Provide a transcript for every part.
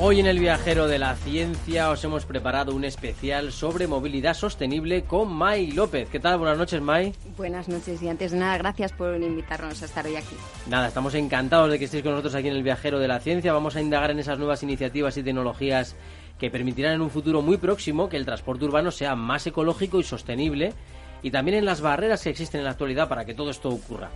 Hoy en el Viajero de la Ciencia os hemos preparado un especial sobre movilidad sostenible con Mai López. ¿Qué tal? Buenas noches, Mai. Buenas noches y antes de nada, gracias por invitarnos a estar hoy aquí. Nada, estamos encantados de que estéis con nosotros aquí en el Viajero de la Ciencia. Vamos a indagar en esas nuevas iniciativas y tecnologías que permitirán en un futuro muy próximo que el transporte urbano sea más ecológico y sostenible y también en las barreras que existen en la actualidad para que todo esto ocurra.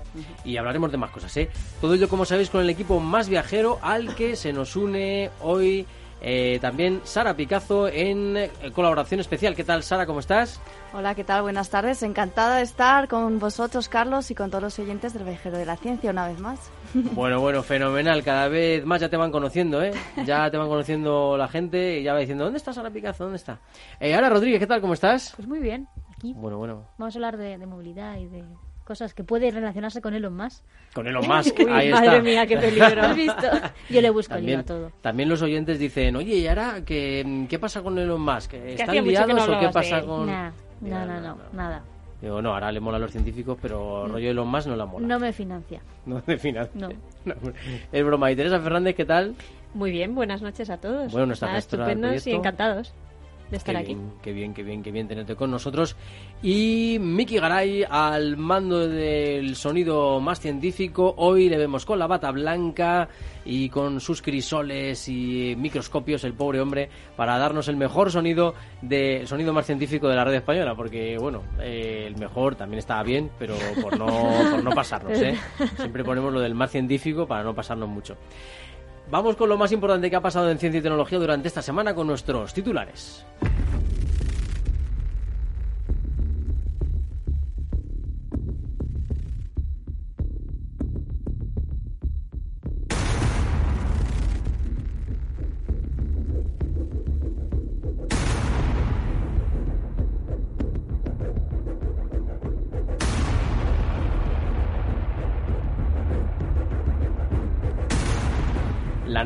Y hablaremos de más cosas, ¿eh? Todo ello, como sabéis, con el equipo más viajero al que se nos une hoy eh, también Sara Picazo en eh, colaboración especial. ¿Qué tal, Sara? ¿Cómo estás? Hola, ¿qué tal? Buenas tardes. Encantada de estar con vosotros, Carlos, y con todos los oyentes del Viajero de la Ciencia una vez más. Bueno, bueno, fenomenal. Cada vez más ya te van conociendo, ¿eh? Ya te van conociendo la gente y ya va diciendo, ¿dónde está Sara Picazo? ¿Dónde está? Eh, ahora, Rodríguez, ¿qué tal? ¿Cómo estás? Pues muy bien. Aquí Bueno, bueno. vamos a hablar de, de movilidad y de cosas que puede relacionarse con Elon Musk. Con Elon Musk, Uy, ahí madre está. mía, qué peligro. ¿Has visto? Yo le busco el hilo También, a todo. también los oyentes dicen, oye, ¿y ahora qué, qué pasa con Elon Musk? ¿Están que no liados o qué de pasa con...? Nah, Ya, no, no, no, nada. Digo, no, ahora le mola a los científicos, pero rollo Elon Musk no la mola. No me financia. No, de final. No. Es broma. ¿Y Teresa Fernández qué tal? Muy bien, buenas noches a todos. Bueno, nuestra del estupendos y encantados de estar qué aquí. Bien, qué bien, qué bien, qué bien tenerte con nosotros. Y Miki Garay al mando del sonido más científico. Hoy le vemos con la bata blanca y con sus crisoles y microscopios, el pobre hombre, para darnos el mejor sonido del sonido más científico de la red española. Porque, bueno, eh, el mejor también estaba bien, pero por no, por no pasarnos, ¿eh? Siempre ponemos lo del más científico para no pasarnos mucho. Vamos con lo más importante que ha pasado en ciencia y tecnología durante esta semana con nuestros titulares.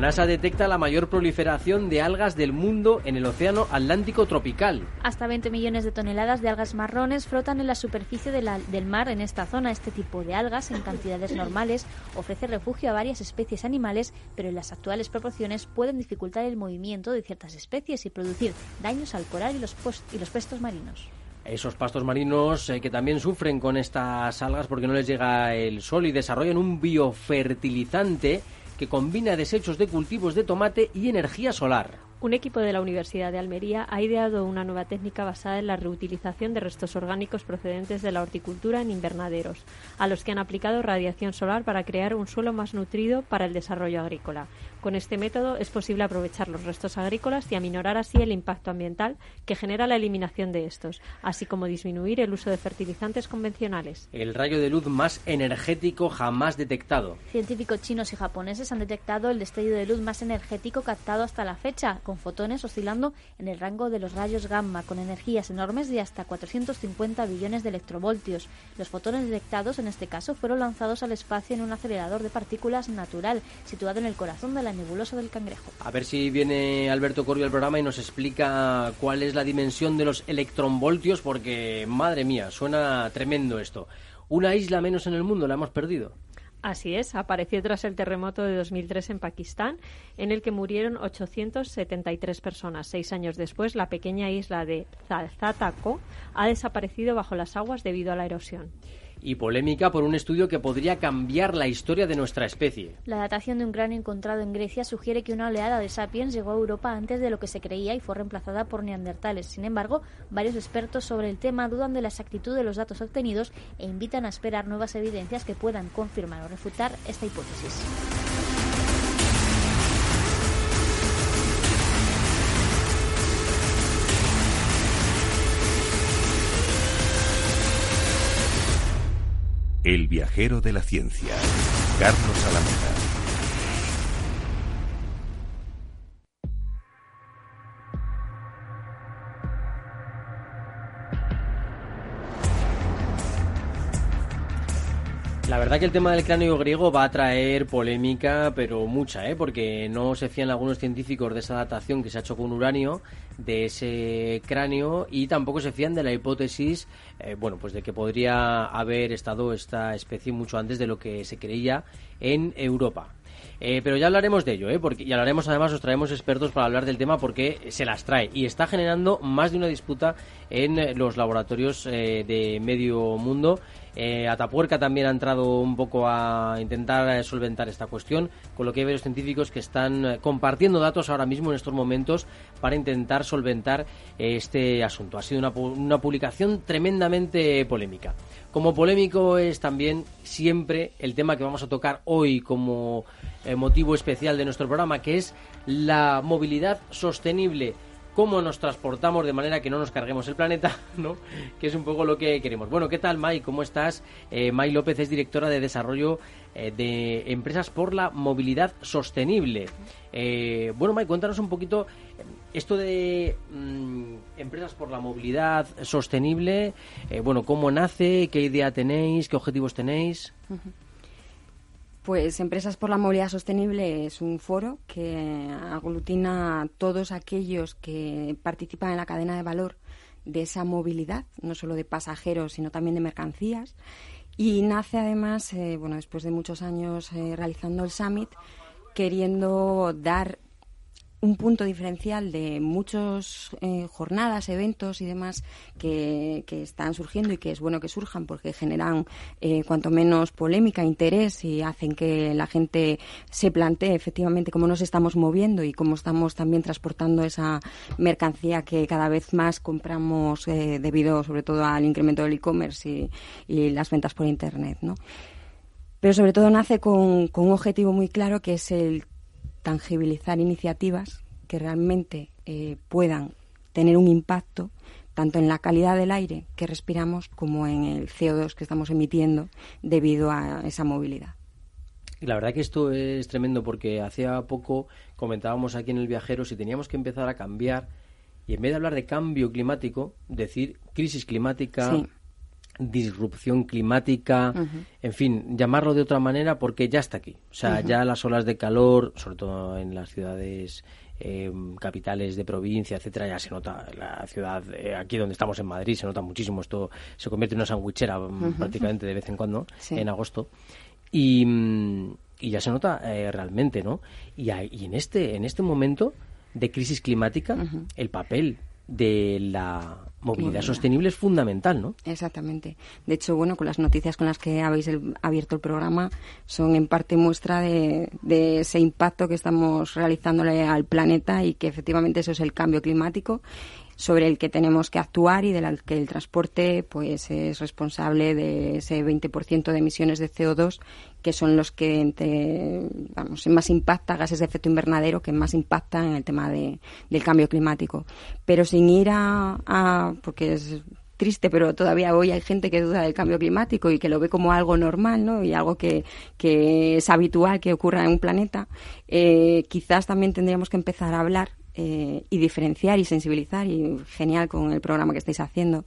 NASA detecta la mayor proliferación de algas del mundo en el Océano Atlántico tropical. Hasta 20 millones de toneladas de algas marrones flotan en la superficie de la- del mar en esta zona. Este tipo de algas, en cantidades normales, ofrece refugio a varias especies animales, pero en las actuales proporciones pueden dificultar el movimiento de ciertas especies y producir daños al coral y los, y los pestos marinos. Esos pastos marinos eh, que también sufren con estas algas porque no les llega el sol y desarrollan un biofertilizante que combina desechos de cultivos de tomate y energía solar. Un equipo de la Universidad de Almería ha ideado una nueva técnica basada en la reutilización de restos orgánicos procedentes de la horticultura en invernaderos, a los que han aplicado radiación solar para crear un suelo más nutrido para el desarrollo agrícola. Con este método es posible aprovechar los restos agrícolas y aminorar así el impacto ambiental que genera la eliminación de estos, así como disminuir el uso de fertilizantes convencionales. El rayo de luz más energético jamás detectado. Científicos chinos y japoneses han detectado el destello de luz más energético captado hasta la fecha, con fotones oscilando en el rango de los rayos gamma, con energías enormes de hasta 450 billones de electrovoltios. Los fotones detectados en este caso fueron lanzados al espacio en un acelerador de partículas natural, situado en el corazón de la nebulosa del Cangrejo. A ver si viene Alberto Corio al programa y nos explica cuál es la dimensión de los electronvoltios, porque madre mía, suena tremendo esto. Una isla menos en el mundo la hemos perdido. Así es, apareció tras el terremoto de 2003 en Pakistán, en el que murieron 873 personas. Seis años después, la pequeña isla de Zalzatako ha desaparecido bajo las aguas debido a la erosión. Y polémica por un estudio que podría cambiar la historia de nuestra especie. La datación de un cráneo encontrado en Grecia sugiere que una oleada de sapiens llegó a Europa antes de lo que se creía y fue reemplazada por neandertales. Sin embargo, varios expertos sobre el tema dudan de la exactitud de los datos obtenidos e invitan a esperar nuevas evidencias que puedan confirmar o refutar esta hipótesis. El viajero de la ciencia. Carlos Alameda. Verdad que el tema del cráneo griego va a traer polémica, pero mucha, ¿eh? porque no se fían algunos científicos de esa datación que se ha hecho con uranio de ese cráneo y tampoco se fían de la hipótesis, eh, bueno, pues de que podría haber estado esta especie mucho antes de lo que se creía en Europa. Eh, pero ya hablaremos de ello, ¿eh? Porque, y hablaremos además, os traemos expertos para hablar del tema porque se las trae y está generando más de una disputa en los laboratorios eh, de medio mundo eh, Atapuerca también ha entrado un poco a intentar eh, solventar esta cuestión, con lo que hay varios científicos que están eh, compartiendo datos ahora mismo en estos momentos para intentar solventar este asunto. Ha sido una, una publicación tremendamente polémica. Como polémico es también siempre el tema que vamos a tocar hoy como motivo especial de nuestro programa, que es la movilidad sostenible cómo nos transportamos de manera que no nos carguemos el planeta, ¿no? Que es un poco lo que queremos. Bueno, ¿qué tal, May? ¿Cómo estás? Eh, López es directora de desarrollo eh, de empresas por la movilidad sostenible. Eh, bueno, May, cuéntanos un poquito eh, esto de mm, empresas por la movilidad sostenible. bueno, ¿cómo nace? ¿Qué idea tenéis? ¿Qué objetivos tenéis? Pues Empresas por la Movilidad Sostenible es un foro que aglutina a todos aquellos que participan en la cadena de valor de esa movilidad, no solo de pasajeros, sino también de mercancías. Y nace además, eh, bueno, después de muchos años eh, realizando el summit, queriendo dar un punto diferencial de muchas eh, jornadas, eventos y demás que, están surgiendo y que es bueno que surjan porque generan eh, cuanto menos polémica, interés y hacen que la gente se plantee efectivamente cómo nos estamos moviendo y cómo estamos también transportando esa mercancía que cada vez más compramos eh, debido sobre todo al incremento del e-commerce y, y, las ventas por Internet, ¿no? Pero sobre todo nace con, con un objetivo muy claro que es el tangibilizar iniciativas que realmente eh, puedan tener un impacto tanto en la calidad del aire que respiramos como en el CO2 que estamos emitiendo debido a esa movilidad. La verdad que esto es tremendo porque hacía poco comentábamos aquí en el viajero si teníamos que empezar a cambiar y en vez de hablar de cambio climático, decir crisis climática, disrupción climática, en fin, llamarlo de otra manera porque ya está aquí. O sea, ya las olas de calor, sobre todo en las ciudades eh, capitales de provincia, etcétera, ya se nota la ciudad, eh, aquí donde estamos en Madrid, se nota muchísimo. Esto se convierte en una sandwichera mm, prácticamente de vez en cuando, en agosto. Y, mm, y, ya se nota eh, realmente, ¿no? Y, y, en, este, en este momento de crisis climática, el papel de la movilidad sostenible es fundamental, ¿no? Exactamente. De hecho, bueno, con las noticias con las que habéis abierto el programa son en parte muestra de, de, ese impacto que estamos realizándole al planeta y que efectivamente eso es el cambio climático sobre el que tenemos que actuar y del que el transporte pues es responsable de ese 20% de emisiones de CO2 que son los que vamos, más impacta gases de efecto invernadero que más impactan en el tema de, del cambio climático pero sin ir a, porque es triste, pero todavía hoy hay gente que duda del cambio climático y que lo ve como algo normal, ¿no? Y algo que, que es habitual que ocurra en un planeta. Eh, quizás también tendríamos que empezar a hablar eh, y diferenciar y sensibilizar, y genial con el programa que estáis haciendo.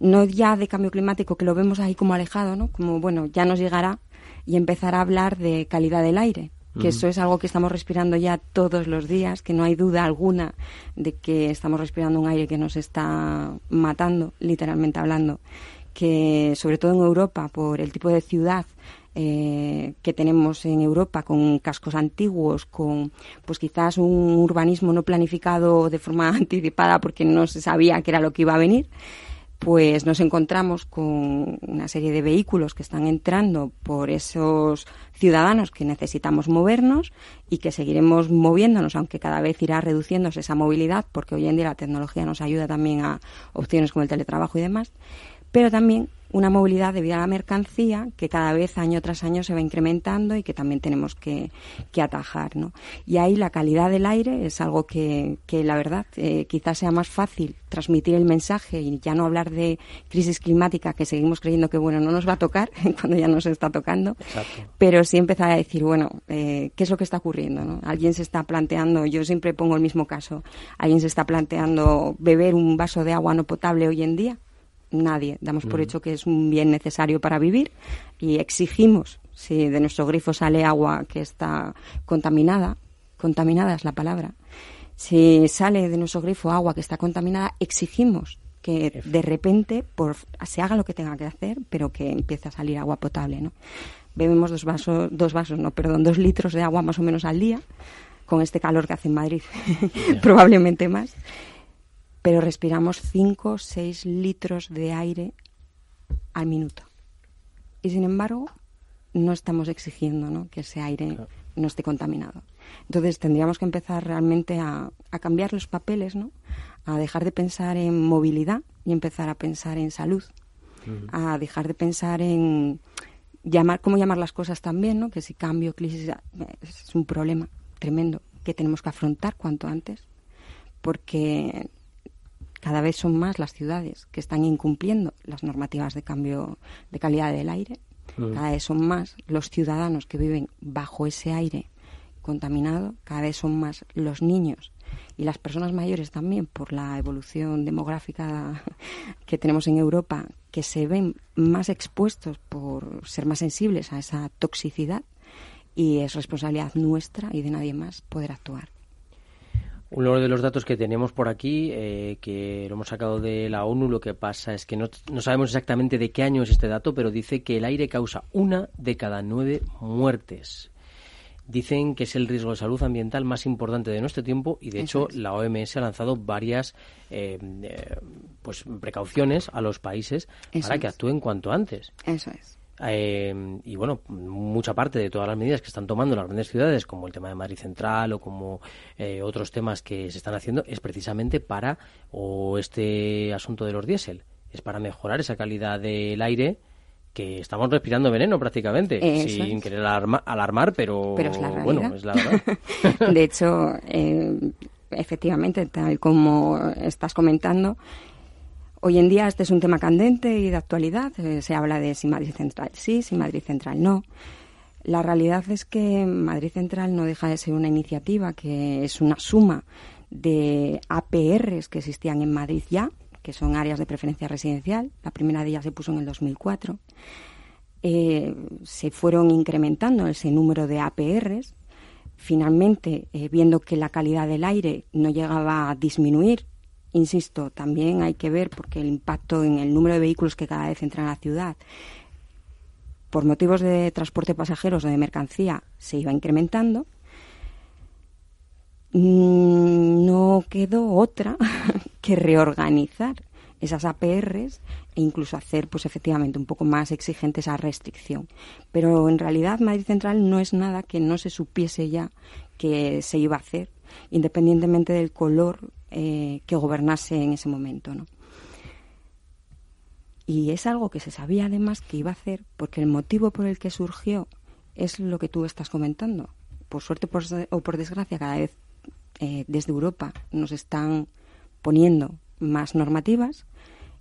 No ya de cambio climático, que lo vemos ahí como alejado, ¿no? Como, bueno, ya nos llegará, y empezar a hablar de calidad del aire, que eso es algo que estamos respirando ya todos los días, que no hay duda alguna de que estamos respirando un aire que nos está matando, literalmente hablando, que sobre todo en Europa, por el tipo de ciudad eh, que tenemos en Europa con cascos antiguos, con pues quizás un urbanismo no planificado de forma anticipada porque no se sabía qué era lo que iba a venir, pues nos encontramos con una serie de vehículos que están entrando por esos ciudadanos que necesitamos movernos y que seguiremos moviéndonos, aunque cada vez irá reduciéndose esa movilidad, porque hoy en día la tecnología nos ayuda también a opciones como el teletrabajo y demás. Pero también una movilidad debido a la mercancía que cada vez año tras año se va incrementando y que también tenemos que, atajar. ¿no? Y ahí la calidad del aire es algo que, que la verdad eh, quizás sea más fácil transmitir el mensaje y ya no hablar de crisis climática que seguimos creyendo que bueno no nos va a tocar cuando ya nos está tocando, pero sí empezar a decir bueno eh, qué es lo que está ocurriendo. ¿no? Alguien se está planteando, yo siempre pongo el mismo caso, alguien se está planteando beber un vaso de agua no potable hoy en día nadie. Damos por hecho que es un bien necesario para vivir y exigimos, si de nuestro grifo sale agua que está contaminada, contaminada es la palabra, si sale de nuestro grifo agua que está contaminada, exigimos que de repente por, se haga lo que tenga que hacer, pero que empiece a salir agua potable, ¿no? Bebemos dos vasos, dos vasos, no, perdón, dos litros de agua más o menos al día, con este calor que hace en Madrid, probablemente más pero respiramos 5 o 6 litros de aire al minuto. Y sin embargo, no estamos exigiendo ¿no? que ese aire no esté contaminado. Entonces tendríamos que empezar realmente a, cambiar los papeles, ¿no? a dejar de pensar en movilidad y empezar a pensar en salud, a dejar de pensar en llamar cómo llamar las cosas también, ¿no? que si cambio, crisis, es un problema tremendo que tenemos que afrontar cuanto antes, porque cada vez son más las ciudades que están incumpliendo las normativas de cambio de calidad del aire. Mm. Cada vez son más los ciudadanos que viven bajo ese aire contaminado. Cada vez son más los niños y las personas mayores también por la evolución demográfica que tenemos en Europa que se ven más expuestos por ser más sensibles a esa toxicidad y es responsabilidad nuestra y de nadie más poder actuar. Uno de los datos que tenemos por aquí, eh, que lo hemos sacado de la ONU, lo que pasa es que no, no, sabemos exactamente de qué año es este dato, pero dice que el aire causa una de cada nueve muertes. Dicen que es el riesgo de salud ambiental más importante de nuestro tiempo y, de hecho, la OMS ha lanzado varias eh, eh, pues precauciones a los países para que actúen cuanto antes. Eso es. Eh, y bueno, mucha parte de todas las medidas que están tomando las grandes ciudades, como el tema de Madrid Central o como eh, otros temas que se están haciendo, es precisamente para, o este asunto de los diésel, es para mejorar esa calidad del aire que estamos respirando veneno prácticamente, sin querer alarmar, pero, bueno, es la verdad. de hecho, eh, efectivamente, tal como estás comentando, Hoy en día este es un tema candente y de actualidad. Eh, se habla de si Madrid Central sí, si Madrid Central no. La realidad es que Madrid Central no deja de ser una iniciativa que es una suma de APRs que existían en Madrid ya, que son áreas de preferencia residencial. La primera de ellas se puso en el 2004. Eh, se fueron incrementando ese número de APRs. Finalmente, eh, viendo que la calidad del aire no llegaba a disminuir Insisto, también hay que ver porque el impacto en el número de vehículos que cada vez entran a la ciudad por motivos de transporte de pasajeros o de mercancía se iba incrementando. Mm, no quedó otra que reorganizar esas APRs e incluso hacer, pues efectivamente, un poco más exigente esa restricción. Pero en realidad Madrid Central no es nada que no se supiese ya que se iba a hacer, independientemente del color eh, que gobernase en ese momento. ¿no? Y es algo que se sabía además que iba a hacer porque el motivo por el que surgió es lo que tú estás comentando. Por suerte o por desgracia, cada vez eh, desde Europa nos están poniendo más normativas.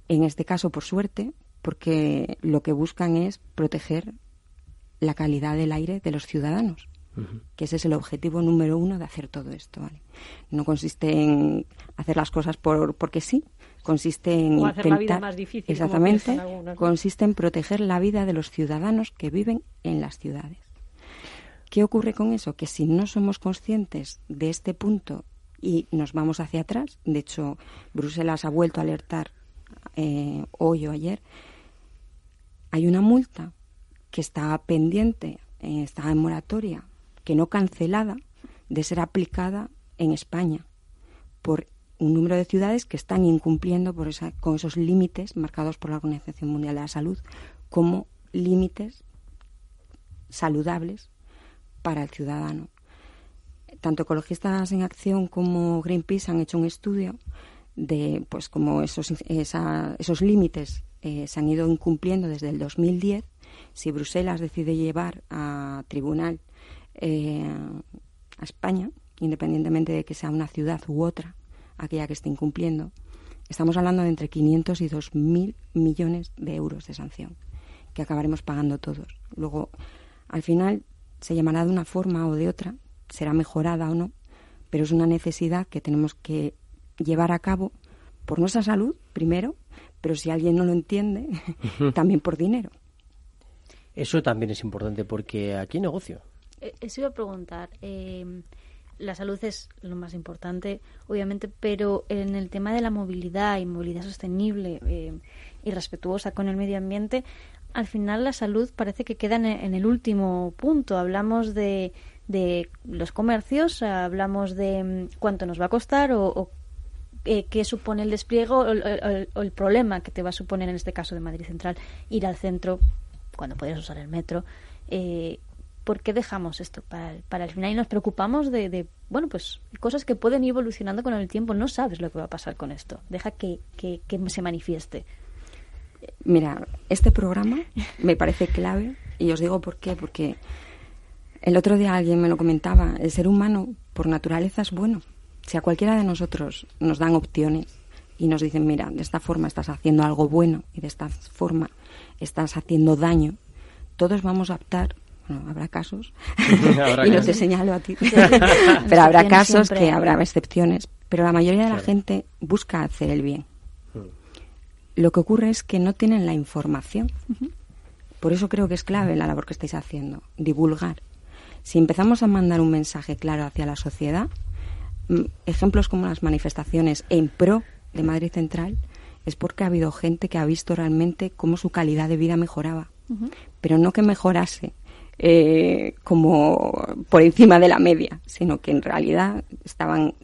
En este caso, por suerte, porque lo que buscan es proteger la calidad del aire de los ciudadanos que ese es el objetivo número uno de hacer todo esto. ¿vale? No consiste en hacer las cosas por, porque sí, consiste en intentar, la vida más difícil, exactamente, consiste en proteger la vida de los ciudadanos que viven en las ciudades. ¿Qué ocurre con eso? Que si no somos conscientes de este punto y nos vamos hacia atrás, de hecho, Bruselas ha vuelto a alertar eh, hoy o ayer, hay una multa que está pendiente, eh, está en moratoria que no cancelada, de ser aplicada en España por un número de ciudades que están incumpliendo por esa, con esos límites marcados por la Organización Mundial de la Salud como límites saludables para el ciudadano. Tanto Ecologistas en Acción como Greenpeace han hecho un estudio de pues como esos, esos límites eh, se han ido incumpliendo desde el 2010, si Bruselas decide llevar a tribunal eh, a España, independientemente de que sea una ciudad u otra, aquella que esté incumpliendo, estamos hablando de entre 500 y 2.000 millones de euros de sanción que acabaremos pagando todos. Luego, al final, se llamará de una forma o de otra, será mejorada o no, pero es una necesidad que tenemos que llevar a cabo por nuestra salud, primero, pero si alguien no lo entiende, también por dinero. Eso también es importante porque aquí hay negocio. Eh, eso iba a preguntar. Eh, la salud es lo más importante, obviamente, pero en el tema de la movilidad y movilidad sostenible eh, y respetuosa con el medio ambiente, al final la salud parece que queda en, el último punto. Hablamos de, de los comercios, hablamos de mm, cuánto nos va a costar o, eh, qué supone el despliegue o el, problema que te va a suponer en este caso de Madrid Central ir al centro cuando podrías usar el metro. Eh, ¿Por qué dejamos esto para, para el final y nos preocupamos de, bueno, pues cosas que pueden ir evolucionando con el tiempo? No sabes lo que va a pasar con esto. Deja que, que, que se manifieste. Mira, este programa me parece clave y os digo por qué, porque el otro día alguien me lo comentaba, el ser humano por naturaleza es bueno. Si a cualquiera de nosotros nos dan opciones y nos dicen, mira, de esta forma estás haciendo algo bueno y de esta forma estás haciendo daño, todos vamos a optar. Habrá casos, y no te señalo a ti, pero habrá casos que habrá excepciones, pero la mayoría de la gente busca hacer el bien. Lo que ocurre es que no tienen la información. Por eso creo que es clave la labor que estáis haciendo, divulgar. Si empezamos a mandar un mensaje claro hacia la sociedad, mm, ejemplos como las manifestaciones en pro de Madrid Central, es porque ha habido gente que ha visto realmente cómo su calidad de vida mejoraba. Pero no que mejorase eh, como por encima de la media, sino que en realidad estaban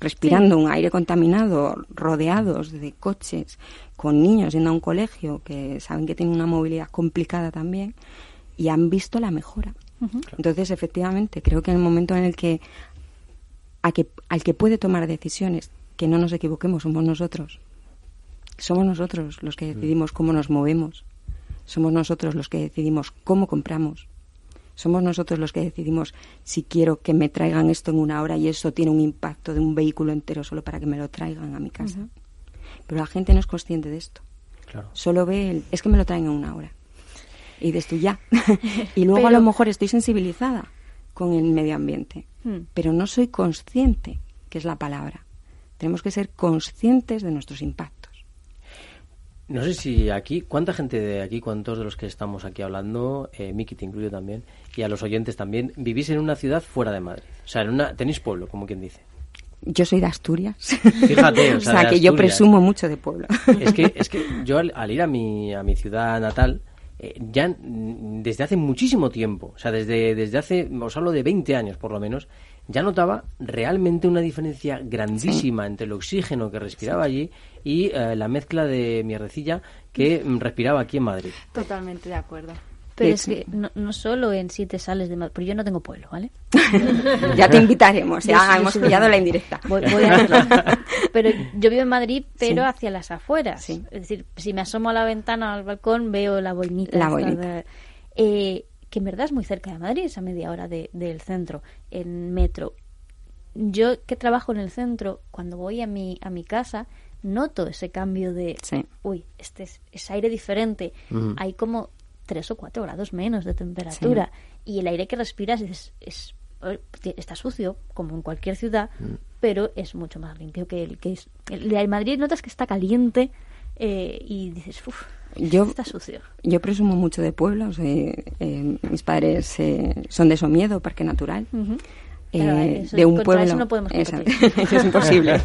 respirando un aire contaminado, rodeados de coches, con niños yendo a un colegio que saben que tienen una movilidad complicada también y han visto la mejora. Entonces, efectivamente, creo que en el momento en el que, que al que puede tomar decisiones, que no nos equivoquemos, somos nosotros. Somos nosotros los que mm. decidimos cómo nos movemos. Somos nosotros los que decidimos cómo compramos. Somos nosotros los que decidimos si quiero que me traigan esto en una hora y eso tiene un impacto de un vehículo entero solo para que me lo traigan a mi casa. Pero la gente no es consciente de esto. Solo ve el, es que me lo traen en una hora. Y de esto ya. y luego a lo mejor estoy sensibilizada con el medio ambiente, hmm. pero no soy consciente, que es la palabra. Tenemos que ser conscientes de nuestros impactos. No sé si aquí, ¿cuánta gente de aquí, cuántos de los que estamos aquí hablando, eh, Miki te incluyo también, y a los oyentes también, vivís en una ciudad fuera de Madrid? O sea, en una, tenéis pueblo, como quien dice. Yo soy de Asturias. Fíjate, o sea, que yo presumo mucho de pueblo. Es que, es que yo al, ir a mi, a mi ciudad natal, eh, ya desde hace muchísimo tiempo, o sea, desde, desde hace, os hablo de 20 años por lo menos, ya notaba realmente una diferencia grandísima entre el oxígeno que respiraba allí y eh, la mezcla de mierdecilla que mm, respiraba aquí en Madrid. Totalmente de acuerdo. Pero es que no, no, solo en siete sales de Madrid, porque yo no tengo pueblo, ¿vale? ya te invitaremos, ya hemos pillado la indirecta. Voy, a Pero yo vivo en Madrid, pero hacia las afueras. Es decir, si me asomo a la ventana al balcón, veo la boinita. La boinita. Eh, que en verdad es muy cerca de Madrid, es a media hora del centro, en metro. Yo que trabajo en el centro, cuando voy a mi, a mi casa, noto ese cambio de, uy, este es, aire diferente. Hay como tres o cuatro grados menos de temperatura. Y el aire que respiras es, es, está sucio, como en cualquier ciudad, mm. pero es mucho más limpio que el que es. El de Madrid notas que está caliente eh, y dices, uff, yo, está sucio. Yo presumo mucho de pueblos. Eh, mis padres eh, son de Somiedo, Parque Natural. Eh, de un pueblo. Eso no podemos eso, es imposible.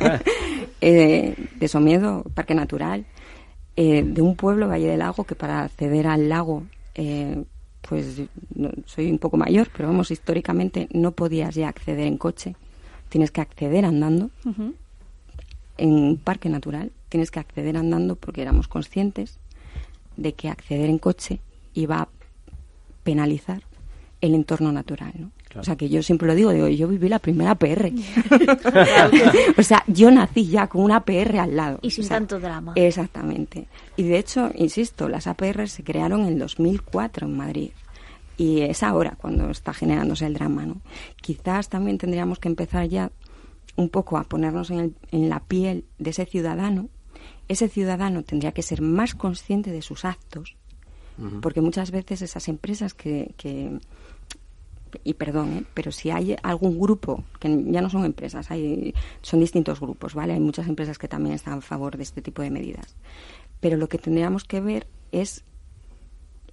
de Somiedo, Parque Natural. de un pueblo, Valle del Lago, que para acceder al lago, pues soy un poco mayor, pero vamos, históricamente no podías ya acceder en coche. Tienes que acceder andando. En un parque natural tienes que acceder andando porque éramos conscientes de que acceder en coche iba a penalizar el entorno natural, ¿no? O sea, que yo siempre lo digo, digo, yo viví la primera PR. o sea, yo nací ya con una PR al lado. Y sin tanto drama. Exactamente. Y de hecho, insisto, las APR se crearon en el 2004 en Madrid. Y es ahora cuando está generándose el drama, ¿no? Quizás también tendríamos que empezar ya un poco a ponernos en, en la piel de ese ciudadano. Ese ciudadano tendría que ser más consciente de sus actos, porque muchas veces esas empresas que, que y perdón, ¿eh? pero si hay algún grupo, que ya no son empresas, hay, son distintos grupos, ¿vale? Hay muchas empresas que también están a favor de este tipo de medidas. Pero lo que tendríamos que ver es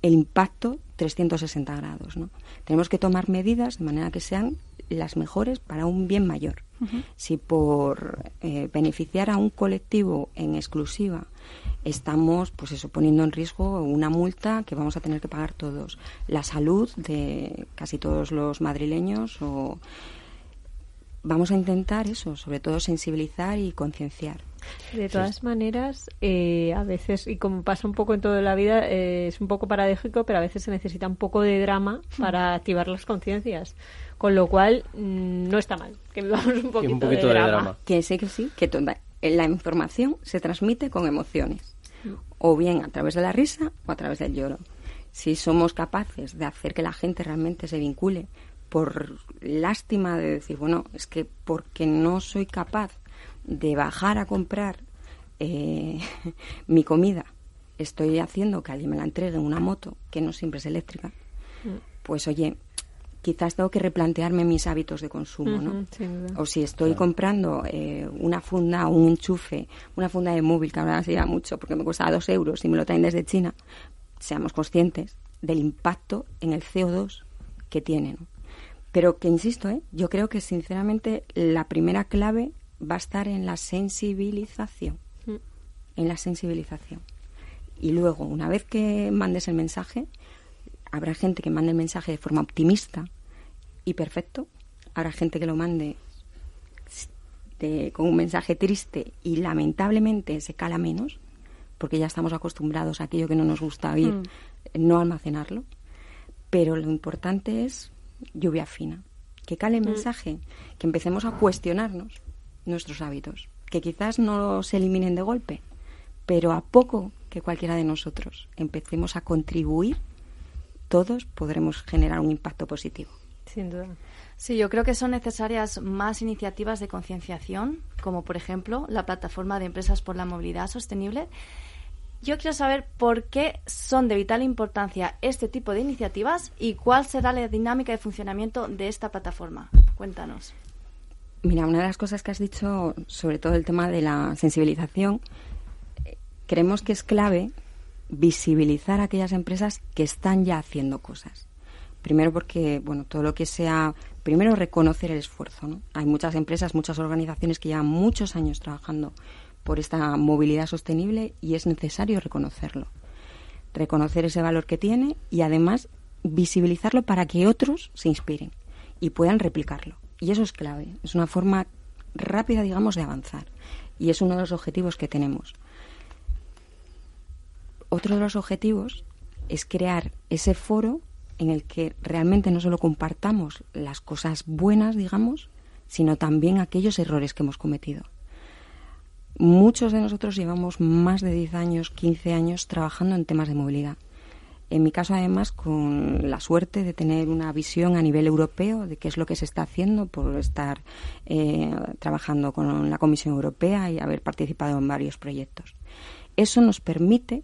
el impacto 360 grados, ¿no? Tenemos que tomar medidas de manera que sean las mejores para un bien mayor. Si por eh, beneficiar a un colectivo en exclusiva estamos, pues eso, poniendo en riesgo una multa que vamos a tener que pagar todos, la salud de casi todos los madrileños o vamos a intentar eso, sobre todo sensibilizar y concienciar. De todas maneras, eh, a veces, y como pasa un poco en toda la vida, eh, es un poco paradójico, pero a veces se necesita un poco de drama para activar las conciencias. Con lo cual, mm, no está mal que vivamos un poquito, de, drama. Que sé que sí, que toda, la información se transmite con emociones, o bien a través de la risa o a través del lloro. Si somos capaces de hacer que la gente realmente se vincule por lástima de decir, bueno, es que porque no soy capaz de bajar a comprar eh, mi comida, estoy haciendo que alguien me la entregue en una moto que no siempre es eléctrica, mm. pues oye, quizás tengo que replantearme mis hábitos de consumo, ¿no? o si estoy comprando eh, una funda o un enchufe, una funda de móvil que ahora se lleva mucho porque me cuesta dos euros y me lo traen desde China, seamos conscientes del impacto en el CO2 que tiene, Pero que insisto, ¿eh? yo creo que sinceramente la primera clave va a estar en la sensibilización. Mm. En la sensibilización. Y luego, una vez que mandes el mensaje, habrá gente que mande el mensaje de forma optimista y perfecto. Habrá gente que lo mande con un mensaje triste y lamentablemente se cala menos, porque ya estamos acostumbrados a aquello que no nos gusta oír, mm. no almacenarlo. Pero lo importante es lluvia fina. Que cale el mm. mensaje, que empecemos a cuestionarnos nuestros hábitos, que quizás no se eliminen de golpe, pero a poco que cualquiera de nosotros empecemos a contribuir, todos podremos generar un impacto positivo. Sin duda. Sí, yo creo que son necesarias más iniciativas de concienciación, como por ejemplo la plataforma de empresas por la movilidad sostenible. Yo quiero saber por qué son de vital importancia este tipo de iniciativas y cuál será la dinámica de funcionamiento de esta plataforma. Cuéntanos. Mira, una de las cosas que has dicho, sobre todo el tema de la sensibilización, creemos que es clave visibilizar a aquellas empresas que están ya haciendo cosas. Primero porque, bueno, todo lo que sea, primero reconocer el esfuerzo, ¿no? Hay muchas empresas, muchas organizaciones que llevan muchos años trabajando por esta movilidad sostenible y es necesario reconocerlo. Reconocer ese valor que tiene y además visibilizarlo para que otros se inspiren y puedan replicarlo. Y eso es clave. Es una forma rápida, digamos, de avanzar. Y es uno de los objetivos que tenemos. Otro de los objetivos es crear ese foro en el que realmente no solo compartamos las cosas buenas, digamos, sino también aquellos errores que hemos cometido. Muchos de nosotros llevamos más de 10 años, 15 años trabajando en temas de movilidad. En mi caso, además, con la suerte de tener una visión a nivel europeo de qué es lo que se está haciendo por estar eh, trabajando con la Comisión Europea y haber participado en varios proyectos. Eso nos permite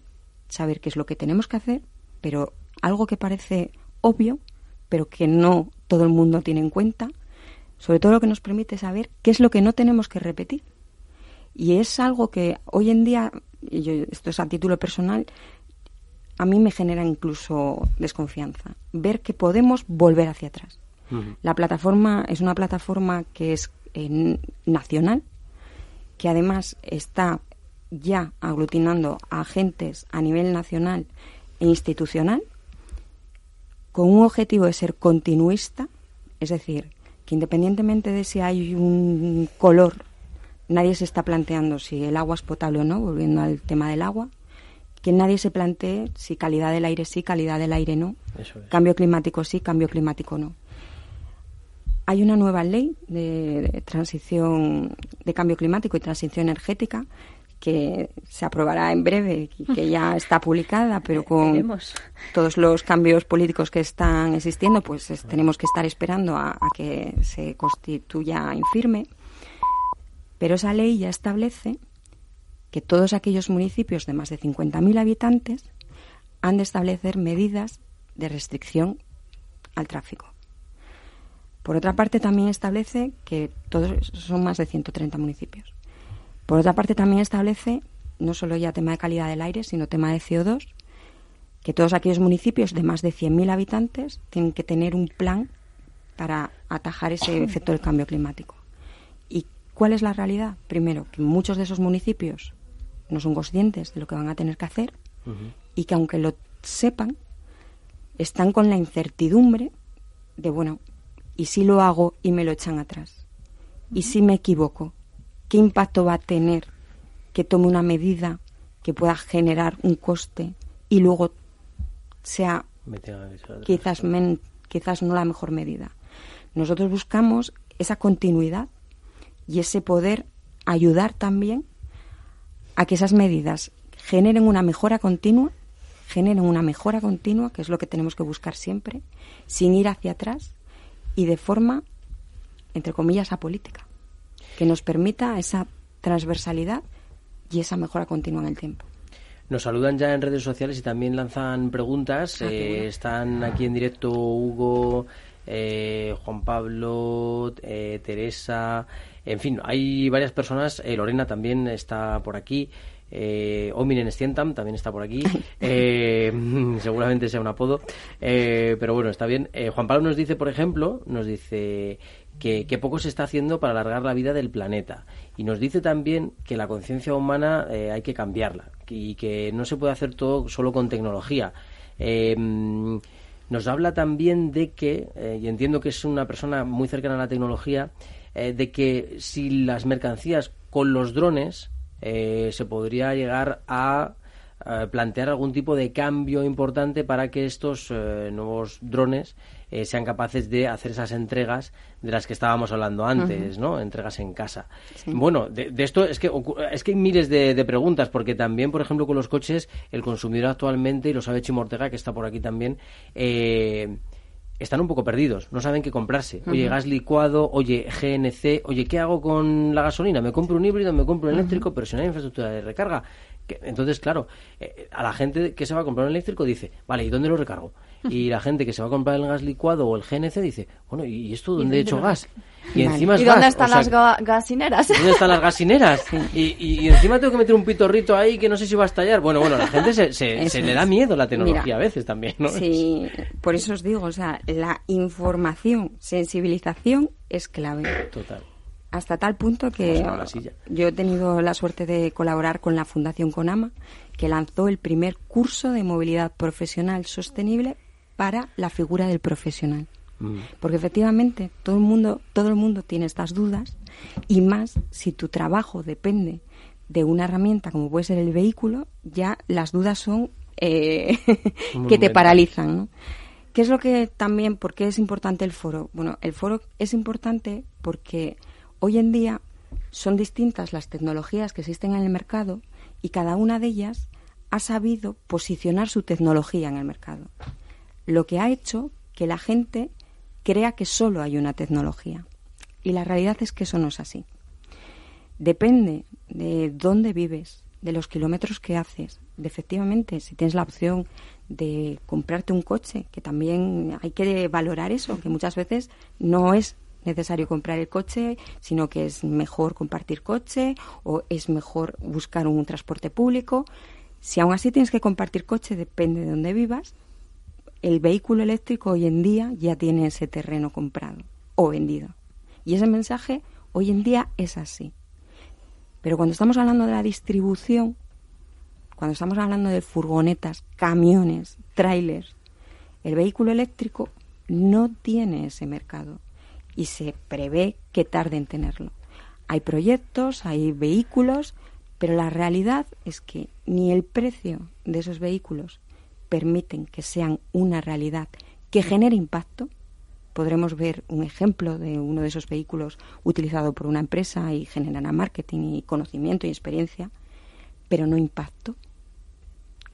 saber qué es lo que tenemos que hacer, pero algo que parece obvio, pero que no todo el mundo tiene en cuenta, sobre todo lo que nos permite saber qué es lo que no tenemos que repetir. Y es algo que hoy en día, y yo, esto es a título personal, a mí me genera incluso desconfianza. Ver que podemos volver hacia atrás. La plataforma es una plataforma que es eh, nacional, que además está ya aglutinando a agentes a nivel nacional e institucional, con un objetivo de ser continuista, es decir, que independientemente de si hay un color, nadie se está planteando si el agua es potable o no, volviendo al tema del agua, que nadie se plantee si calidad del aire sí, calidad del aire no, cambio climático sí, cambio climático no. Hay una nueva ley de, transición de cambio climático y transición energética que se aprobará en breve y que ya está publicada, pero con todos los cambios políticos que están existiendo, pues tenemos que estar esperando a, a, que se constituya en firme. Pero esa ley ya establece que todos aquellos municipios de más de 50.000 habitantes han de establecer medidas de restricción al tráfico. Por otra parte, también establece que todos son más de 130 municipios. Por otra parte, también establece no solo ya tema de calidad del aire, sino tema de CO2, que todos aquellos municipios de más de 100.000 habitantes tienen que tener un plan para atajar ese efecto del cambio climático. ¿Y cuál es la realidad? Primero, que muchos de esos municipios no son conscientes de lo que van a tener que hacer y que aunque lo sepan, están con la incertidumbre de, bueno, ¿y si lo hago y me lo echan atrás? ¿Y si me equivoco? ¿Qué impacto va a tener que tome una medida que pueda generar un coste y luego sea quizás, quizás no la mejor medida? Nosotros buscamos esa continuidad y ese poder ayudar también a que esas medidas generen una mejora continua, generen una mejora continua, que es lo que tenemos que buscar siempre, sin ir hacia atrás y de forma, entre comillas, apolítica, que nos permita esa transversalidad y esa mejora continua en el tiempo. Nos saludan ya en redes sociales y también lanzan preguntas. Ah, eh, están aquí en directo Hugo, eh, Juan Pablo, eh, Teresa, en fin, hay varias personas, eh, Lorena también está por aquí, eh, Ominen Stientam también está por aquí, eh, seguramente sea un apodo, eh, pero bueno, está bien. Juan Pablo nos dice, por ejemplo, nos dice que, poco se está haciendo para alargar la vida del planeta. Y nos dice también que la conciencia humana hay que cambiarla y que no se puede hacer todo solo con tecnología. nos habla también de que, y entiendo que es una persona muy cercana a la tecnología, eh, de que si las mercancías con los drones eh, se podría llegar a plantear algún tipo de cambio importante para que estos eh, nuevos drones sean capaces de hacer esas entregas de las que estábamos hablando antes, ¿no? Entregas en casa. Bueno, de, esto es que es que hay miles de, preguntas porque también, por ejemplo, con los coches el consumidor actualmente y lo sabe Chimo Ortega que está por aquí también. Eh, están un poco perdidos, no saben qué comprarse. Oye, gas licuado, oye, GNC, oye, ¿qué hago con la gasolina? Me compro un híbrido, me compro un eléctrico, pero si no hay infraestructura de recarga. entonces, claro, eh, a la gente que se va a comprar un eléctrico dice, vale, ¿y dónde lo recargo? Y la gente que se va a comprar el gas licuado o el GNC dice, bueno, ¿y esto dónde he hecho gas? Y encima ¿Y dónde están las gasineras? ¿Dónde están las gasineras? Y, encima tengo que meter un pitorrito ahí que no sé si va a estallar. Bueno, bueno, la gente se, se, le da miedo la tecnología a veces también, ¿no? Sí, por eso os digo, o sea, la información, sensibilización es clave. Total. Hasta tal punto que yo he tenido la suerte de colaborar con la Fundación Conama, que lanzó el primer curso de movilidad profesional sostenible para la figura del profesional. Mm. Porque efectivamente todo el mundo, todo el mundo tiene estas dudas y más si tu trabajo depende de una herramienta como puede ser el vehículo, ya las dudas son eh, que te paralizan. ¿no? ¿Qué es lo que también, por qué es importante el foro? Bueno, el foro es importante porque hoy en día son distintas las tecnologías que existen en el mercado y cada una de ellas ha sabido posicionar su tecnología en el mercado lo que ha hecho que la gente crea que solo hay una tecnología. Y la realidad es que eso no es así. Depende de dónde vives, de los kilómetros que haces, de efectivamente, si tienes la opción de comprarte un coche, que también hay que valorar eso, que muchas veces no es necesario comprar el coche, sino que es mejor compartir coche o es mejor buscar un transporte público. Si aún así tienes que compartir coche, depende de dónde vivas, el vehículo eléctrico hoy en día ya tiene ese terreno comprado o vendido. Y ese mensaje hoy en día es así. Pero cuando estamos hablando de la distribución, cuando estamos hablando de furgonetas, camiones, trailers, el vehículo eléctrico no tiene ese mercado y se prevé que tarde en tenerlo. Hay proyectos, hay vehículos, Pero la realidad es que ni el precio de esos vehículos permiten que sean una realidad que genere impacto. Podremos ver un ejemplo de uno de esos vehículos utilizado por una empresa y generará marketing y conocimiento y experiencia, pero no impacto.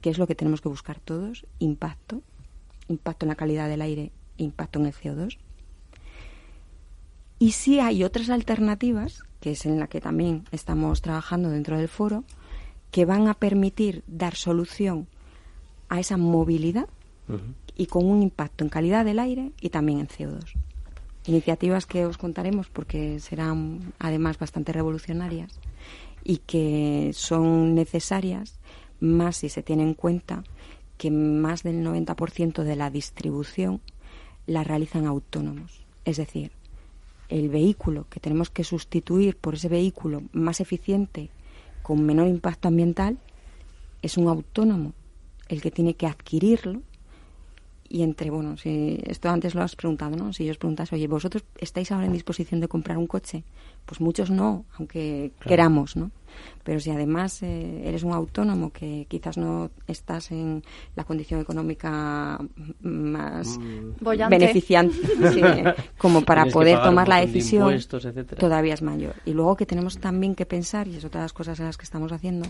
¿Qué es lo que tenemos que buscar todos? Impacto. Impacto en la calidad del aire, impacto en el CO2. Y si hay otras alternativas, que es en la que también estamos trabajando dentro del foro, que van a permitir dar solución a esa movilidad y con un impacto en calidad del aire y también en CO2. Iniciativas que os contaremos porque serán además bastante revolucionarias y que son necesarias más si se tiene en cuenta que más del 90% de la distribución la realizan autónomos. Es decir, el vehículo que tenemos que sustituir por ese vehículo más eficiente, con menor impacto ambiental, es un autónomo el que tiene que adquirirlo y entre, bueno, si esto antes lo has preguntado, ¿no? Si yo os preguntas, oye, ¿vosotros estáis ahora en disposición de comprar un coche? Pues muchos no, aunque queramos, ¿no? Pero si además eh, eres un autónomo que quizás no estás en la condición económica más mm. beneficiante como para poder tomar la decisión, todavía es mayor. Y luego que tenemos también que pensar, y es otra de las cosas en las que estamos haciendo,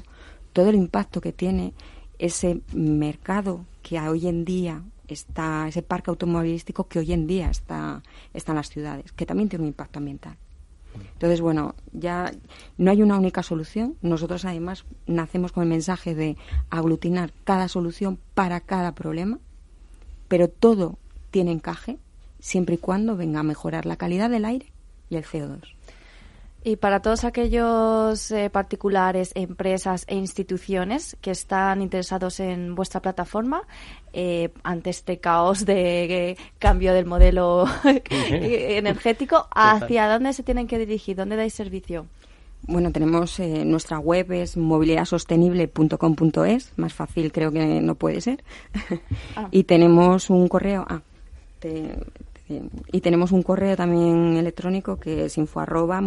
todo el impacto que tiene ese mercado que hoy en día está, ese parque automovilístico que hoy en día está, está en las ciudades, que también tiene un impacto ambiental. Entonces, bueno, ya no hay una única solución. Nosotros además nacemos con el mensaje de aglutinar cada solución para cada problema, pero todo tiene encaje siempre y cuando venga a mejorar la calidad del aire y el CO2. Y para todos aquellos eh, particulares, empresas e instituciones que están interesados en vuestra plataforma, eh, ante este caos de eh, cambio del modelo energético, ¿hacia dónde se tienen que dirigir? ¿Dónde dais servicio? Bueno, tenemos nuestra web es movilidadadsostenible.com.es, más fácil creo que no puede ser. Ah. y tenemos un correo, ah, y tenemos un correo también electrónico que es info arroba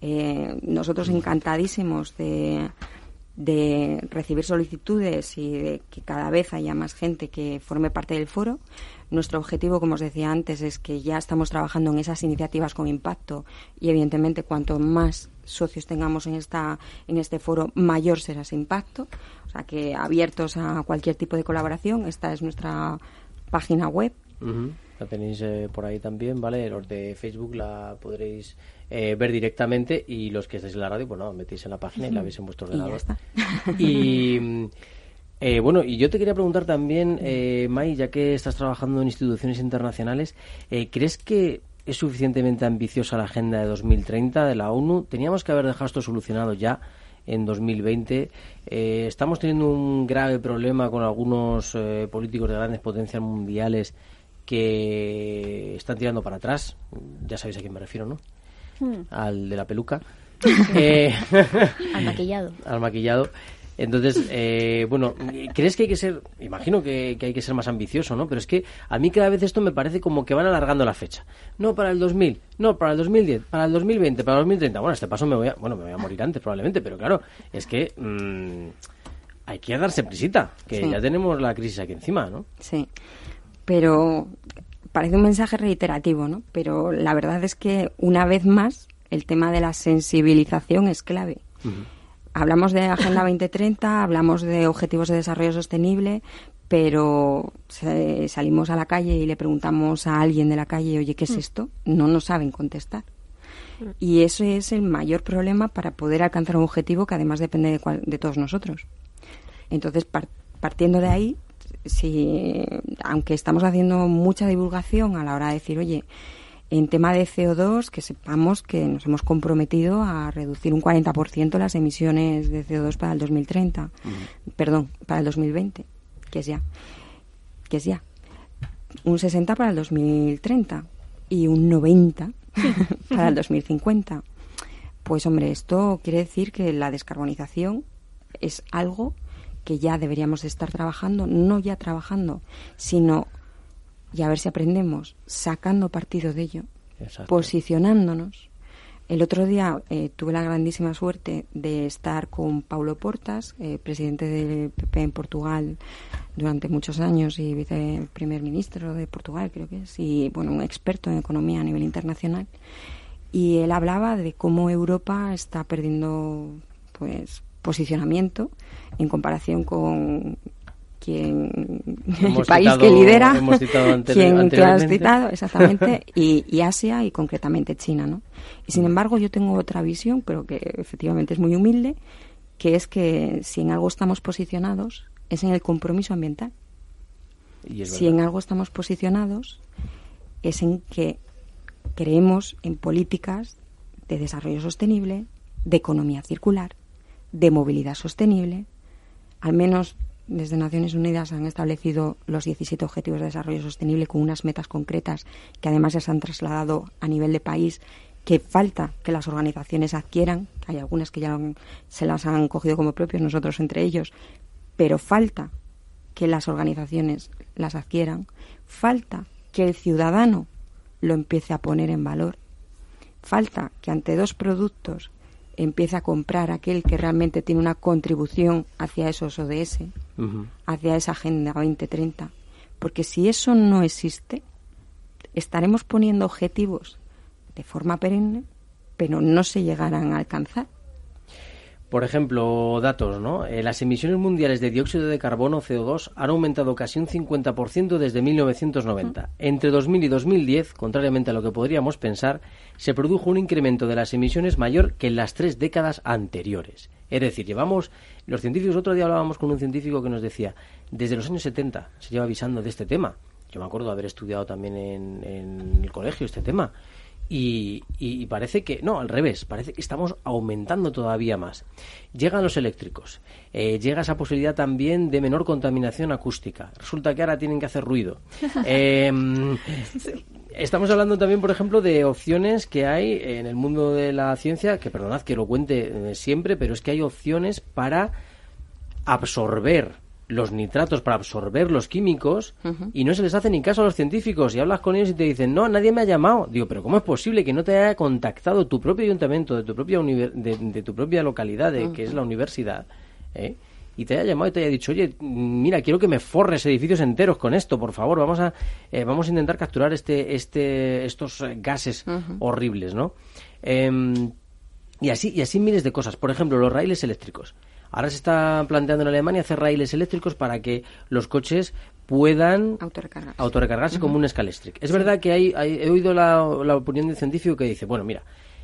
eh, nosotros encantadísimos de, de recibir solicitudes y de que cada vez haya más gente que forme parte del foro. Nuestro objetivo, como os decía antes, es que ya estamos trabajando en esas iniciativas con impacto y, evidentemente, cuanto más socios tengamos en esta en este foro, mayor será ese impacto. O sea que abiertos a cualquier tipo de colaboración, esta es nuestra página web. La tenéis eh, por ahí también, ¿vale? Los de Facebook la podréis eh, ver directamente y los que estáis en la radio, bueno, metéis en la página y la veis en vuestro ordenador. Y, mm, eh, bueno, y yo te quería preguntar también, eh, Mai, ya que estás trabajando en instituciones internacionales, ¿crees que es suficientemente ambiciosa la agenda de 2030 de la ONU? Teníamos que haber dejado esto solucionado ya en 2020. Eh, estamos teniendo un grave problema con algunos eh, políticos de grandes potencias mundiales que están tirando para atrás. Ya sabéis a quién me refiero, ¿no? Hmm. Al de la peluca. eh, al maquillado. Al maquillado. Entonces, eh, bueno, ¿crees que hay que ser, imagino que, hay que ser más ambicioso, ¿no? Pero es que a mí cada vez esto me parece como que van alargando la fecha. No para el 2000, no para el 2010, para el 2020, para el 2030. Bueno, este paso me voy a, bueno, me voy a morir antes probablemente, pero claro, es que mm, hay que darse prisita, que ya tenemos la crisis aquí encima, ¿no? Sí, pero parece un mensaje reiterativo, ¿no? Pero la verdad es que una vez más el tema de la sensibilización es clave hablamos de Agenda 2030, hablamos de Objetivos de Desarrollo Sostenible, pero salimos a la calle y le preguntamos a alguien de la calle, oye, ¿qué es mm. esto? No nos saben contestar. Mm. Y ese es el mayor problema para poder alcanzar un objetivo que además depende de, de todos nosotros. Entonces, partiendo de ahí, si, aunque estamos haciendo mucha divulgación a la hora de decir, oye, en tema de CO2, que sepamos que nos hemos comprometido a reducir un 40% las emisiones de CO2 para el 2030. Perdón, para el 2020, que es ya. Que es ya. Un 60 para el 2030 y un 90 para el 2050. Pues hombre, esto quiere decir que la descarbonización es algo que ya deberíamos estar trabajando, no ya trabajando, sino y a ver si aprendemos sacando partido de ello, posicionándonos El otro día eh, tuve la grandísima suerte de estar con Paulo Portas, eh, presidente del PP en Portugal durante muchos años y viceprimer ministro de Portugal, creo que es, y bueno, un experto en economía a nivel internacional. Y él hablaba de cómo Europa está perdiendo pues posicionamiento en comparación con quien el país que lidera, quien te has citado, exactamente, y, Asia y concretamente China, ¿no? Y sin embargo yo tengo otra visión, pero que efectivamente es muy humilde, que es que si en algo estamos posicionados es en el compromiso ambiental. si en algo estamos posicionados es en que creemos en políticas de desarrollo sostenible, de economía circular, de movilidad sostenible, al menos desde Naciones Unidas han establecido los 17 Objetivos de Desarrollo Sostenible con unas metas concretas que además se han trasladado a nivel de país que falta que las organizaciones adquieran, hay algunas que ya se las han cogido como propios, nosotros entre ellos, pero falta que las organizaciones las adquieran, falta que el ciudadano lo empiece a poner en valor, falta que ante dos productos empiece a comprar aquel que realmente tiene una contribución hacia esos ODS, hacia esa Agenda 2030. Porque si eso no existe, estaremos poniendo objetivos de forma perenne, pero no se llegarán a alcanzar. Por ejemplo, datos, ¿no? Eh, las emisiones mundiales de dióxido de carbono, CO2, han aumentado casi un 50% desde 1990. Entre 2000 y 2010, contrariamente a lo que podríamos pensar, se produjo un incremento de las emisiones mayor que en las tres décadas anteriores. Es decir, llevamos, los científicos, otro día hablábamos con un científico que nos decía, desde los años 70 se lleva avisando de este tema. Yo me acuerdo de haber estudiado también en, en el colegio este tema. Y, parece que, no, al revés, parece que estamos aumentando todavía más. Llegan los eléctricos, eh, llega esa posibilidad también de menor contaminación acústica. Resulta que ahora tienen que hacer ruido. Em, estamos hablando también, por ejemplo, de opciones que hay en el mundo de la ciencia, que perdonad que lo cuente eh, siempre, pero es que hay opciones para absorber los nitratos para absorber los químicos y no se les hace ni caso a los científicos y hablas con ellos y te dicen, no, nadie me ha llamado. Digo, pero ¿cómo es posible que no te haya contactado tu propio ayuntamiento, de tu propia, de, tu propia localidad, de, que es la universidad, eh? Y te haya llamado y te haya dicho, oye, mira, quiero que me forres edificios enteros con esto, por favor, vamos a, eh, vamos a intentar capturar este, este, estos gases horribles, ¿no? Em, y así, y así miles de cosas. Por ejemplo, los raíles eléctricos. Ahora se está planteando en Alemania hacer raíles eléctricos para que los coches puedan autorrecargarse, como un Scalestric. Es verdad que hay, he oído la, opinión de un científico que dice, bueno, mira,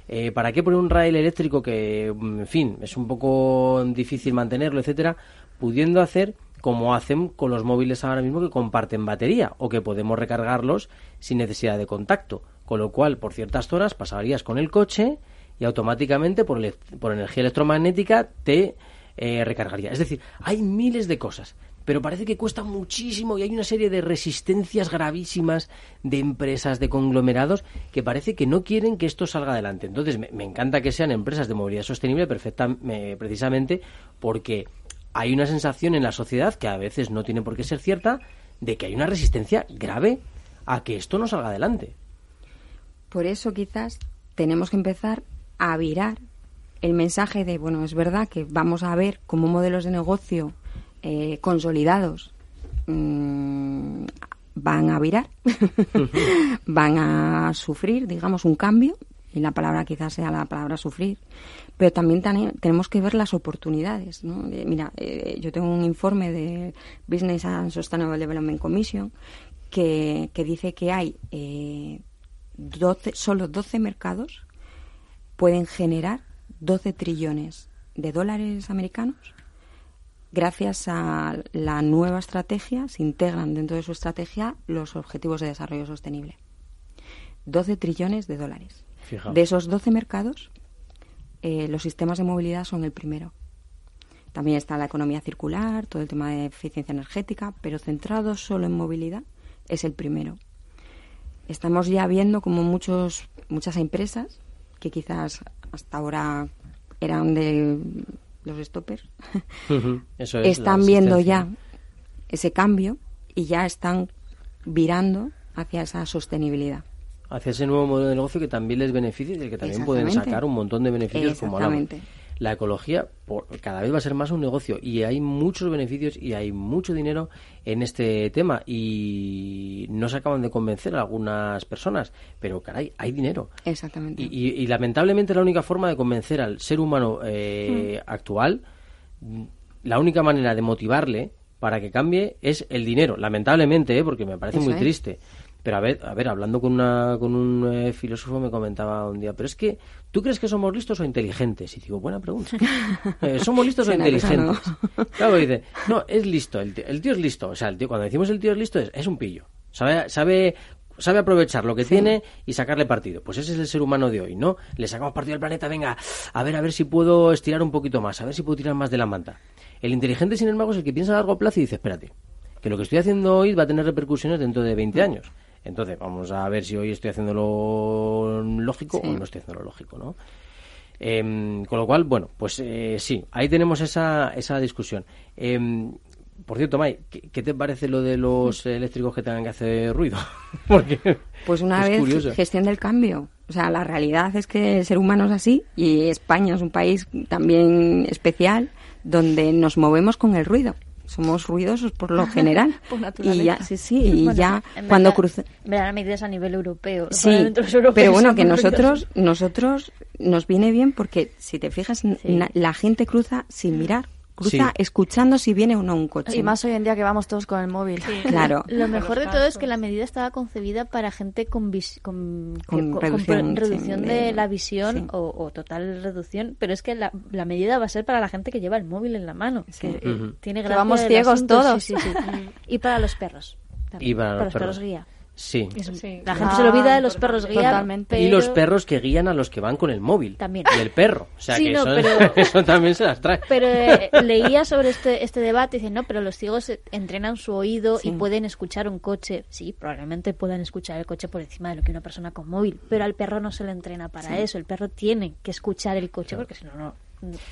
eh, ¿para qué poner un rail eléctrico que, mm, en fin, es un poco difícil mantenerlo, etcétera, pudiendo hacer como hacen con los móviles ahora mismo que comparten batería o que podemos recargarlos sin necesidad de contacto? Con lo cual, por ciertas horas pasarías con el coche y automáticamente por, por energía electromagnética te eh, recargaría. Es decir, hay miles de cosas, pero parece que cuesta muchísimo y hay una serie de resistencias gravísimas de empresas, de conglomerados, que parece que no quieren que esto salga adelante. Entonces, me, encanta que sean empresas de movilidad sostenible perfecta, precisamente porque hay una sensación en la sociedad, que a veces no tiene por qué ser cierta, de que hay una resistencia grave a que esto no salga adelante. Por eso quizás tenemos que empezar a virar el mensaje de, bueno, es verdad que vamos a ver cómo modelos de negocio eh, consolidados mm, van a virar, van a sufrir, digamos, un cambio, y la palabra quizás sea la palabra sufrir, pero también tenemos que ver las oportunidades. ¿no? mira, eh, yo tengo un informe de Business and Sustainable Development Commission que, que dice que hay eh, 12, solo 12 mercados pueden generar 12 trillones de dólares americanos. Gracias a la nueva estrategia, se integran dentro de su estrategia los objetivos de desarrollo sostenible. 12 trillones de dólares. De esos 12 mercados, eh, los sistemas de movilidad son el primero. También está la economía circular, todo el tema de eficiencia energética, pero centrado solo en movilidad es el primero. Estamos ya viendo como muchos, muchas empresas que quizás hasta ahora eran de los stoppers, están viendo ya ese cambio y ya están virando hacia esa sostenibilidad. hacia ese nuevo modelo de negocio que también les beneficia y del que también pueden sacar un montón de beneficios como hablamos. La ecología por- cada vez va a ser más un negocio y hay muchos beneficios y hay mucho dinero en este tema y no se acaban de convencer a algunas personas, pero caray, hay dinero. Exactamente. Y, y- y lamentablemente la única forma de convencer al ser humano eh, Hmm. actual, mm, la única manera de motivarle para que cambie es el dinero. Lamentablemente, ¿eh? porque me parece Eso muy es. triste. Pero a ver, a ver, hablando con, una, con un eh, filósofo me comentaba un día, pero es que, ¿tú crees que somos listos o inteligentes? Y digo, buena pregunta. Eh, ¿Somos listos o inteligentes? Claro, dice, no, es listo, el tío, el tío es listo. O sea, el tío, cuando decimos el tío es listo, es, es un pillo. Sabe, sabe, sabe aprovechar lo que tiene y sacarle partido. Pues ese es el ser humano de hoy, ¿no? Le sacamos partido al planeta, venga, a ver, a ver si puedo estirar un poquito más, a ver si puedo tirar más de la manta. El inteligente, sin embargo, es el que piensa a largo plazo y dice, espérate, que lo que estoy haciendo hoy va a tener repercusiones dentro de 20 años. Entonces, vamos a ver si hoy estoy haciendo lo lógico Sí. o no estoy haciendo lo lógico, ¿no? Em, con lo cual, bueno, pues eh, sí, ahí tenemos esa, esa discusión. Em, por cierto, May, ¿qué, qué te parece lo de los eléctricos que tengan que hacer ruido? Porque Pues una es vez curioso. gestión del cambio. O sea, la realidad es que el ser humano es así y España es un país también especial donde nos movemos con el ruido. Somos ruidosos por lo general. Por y naturaleza. ya, sí, sí, y Bueno, ya en cuando. En verdad, medidas a nivel europeo. Sí, pero bueno, que nosotros, nosotros nos viene bien porque si te fijas, la gente cruza sin mirar, cruza Sí. escuchando si viene o no un coche. Y más hoy en día que vamos todos con el móvil. Claro. Lo mejor de todo es que la medida estaba concebida para gente con, vis- con, Con que- reducción, pro- reducción sí, de, de- la visión sí. o, o total reducción, pero es que la, la medida va a ser para la gente que lleva el móvil en la mano, que eh, tiene Que vamos ciegos asunto, todos. sí, sí, sí. y para los perros. también, Y para los perros. guía. Sí. Es- Sí. La gente Ah, se le olvida de los perros guía. totalmente. Y los pero- perros que guían a los que van con el móvil. También. Y el perro. O sea Sí, que no, eso, pero- eso también se las trae. Pero eh, leía sobre este, este debate y dicen, no, pero los ciegos eh, entrenan su oído y pueden escuchar un coche. Sí, probablemente puedan escuchar el coche por encima de lo que una persona con móvil, pero al perro no se le entrena para eso. El perro tiene que escuchar el coche porque si no, no,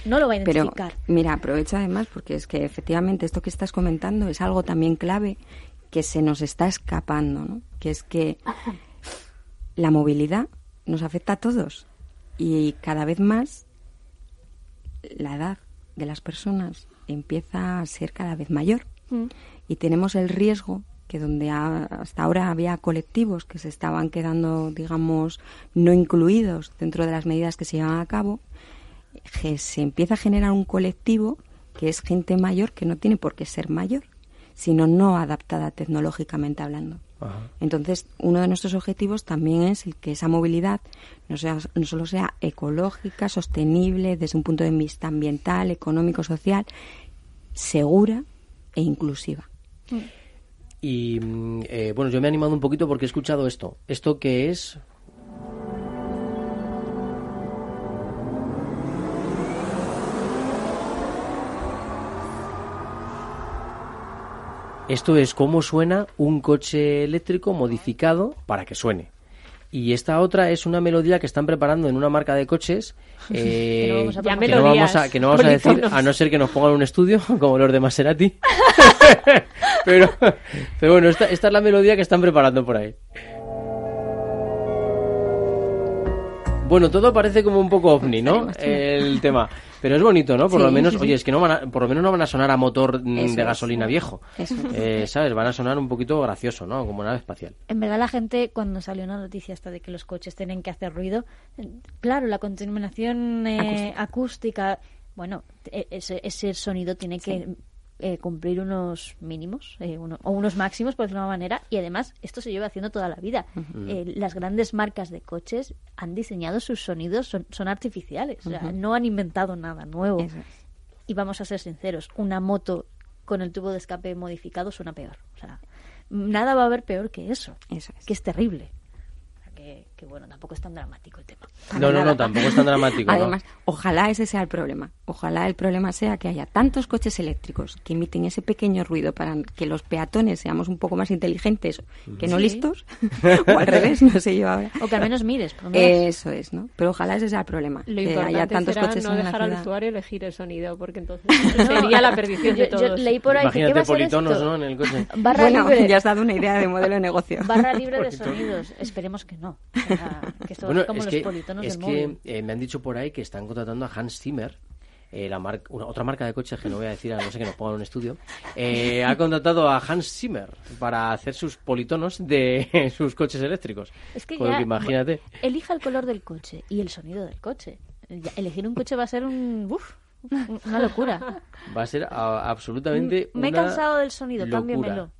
no lo va a Pero identificar. mira, aprovecho además porque es que efectivamente esto que estás comentando es algo también clave que se nos está escapando, ¿no? Que es que la movilidad nos afecta a todos y cada vez más la edad de las personas empieza a ser cada vez mayor Mm. y tenemos el riesgo que donde ha- hasta ahora había colectivos que se estaban quedando, digamos, no incluidos dentro de las medidas que se llevan a cabo, que se empieza a generar un colectivo que es gente mayor que no tiene por qué ser mayor, sino no adaptada tecnológicamente hablando. Ajá. Entonces, uno de nuestros objetivos también es que esa movilidad no, sea, no solo sea ecológica, sostenible, desde un punto de vista ambiental, económico, social, segura e inclusiva. Y mm, eh, bueno, yo me he animado un poquito porque he escuchado esto. ¿Esto qué es? Esto es cómo suena un coche eléctrico modificado para que suene. Y esta otra es una melodía que están preparando en una marca de coches eh, Que no vamos a Ya que no vamos a, que no vamos a decir, a no ser que nos pongan un estudio como los de Maserati. pero, pero bueno, esta, esta es la melodía que están preparando por ahí. Bueno, todo parece como un poco ovni, ¿no? El tema. Pero es bonito, ¿no? Por Sí, lo menos, sí, sí. oye, es que no van a- por lo menos no van a sonar a motor mm, Eso de es. gasolina viejo. Eso es. Eh, ¿Sabes? Van a sonar un poquito gracioso, ¿no? Como nave espacial. En verdad la gente cuando salió una noticia esta de que los coches tienen que hacer ruido, eh, claro, la contaminación eh, acústica. bueno, e- ese, ese sonido tiene que eh, cumplir unos mínimos eh, uno- o unos máximos, por decirlo de una manera, y además esto se lleva haciendo toda la vida. Eh, las grandes marcas de coches han diseñado sus sonidos, son, son artificiales, o sea, no han inventado nada nuevo. Es. Y vamos a ser sinceros, una moto con el tubo de escape modificado suena peor. O sea, nada va a haber peor que eso Eso es. que es terrible. Que bueno, tampoco es tan dramático el tema. No, no, no, tampoco es tan dramático. ¿no? Además, ojalá ese sea el problema. Ojalá el problema sea que haya tantos coches eléctricos que emiten ese pequeño ruido para que los peatones seamos un poco más inteligentes que no Sí. listos, o al revés, no sé yo ahora. O que al menos mires, por lo menos. Eso es, ¿no? Pero ojalá ese sea el problema. Lo que importante haya tantos será coches no dejar al usuario elegir el sonido, porque entonces sería la perdición de Yo- yo todos. leí por ahí que, ¿qué va Imagínate a ser politonos, esto? ¿no? En el coche. Barra Bueno, libre. ya has dado una idea de modelo de negocio. Barra libre de sonidos. Esperemos que no. Sea, que esto Bueno, es como es los que, politonos es del que móvil. eh, me han dicho por ahí que están contratando a Hans Zimmer, eh, la mar- una- otra marca de coches que no voy a decir, a no sé que nos pongan un estudio, eh, ha contratado a Hans Zimmer para hacer sus politonos de sus coches eléctricos. Es que ya, que imagínate. elija el color del coche y el sonido del coche. Elegir un coche va a ser un... uf, una locura. Va a ser a- absolutamente Me he una cansado del sonido, locura. cámbiamelo.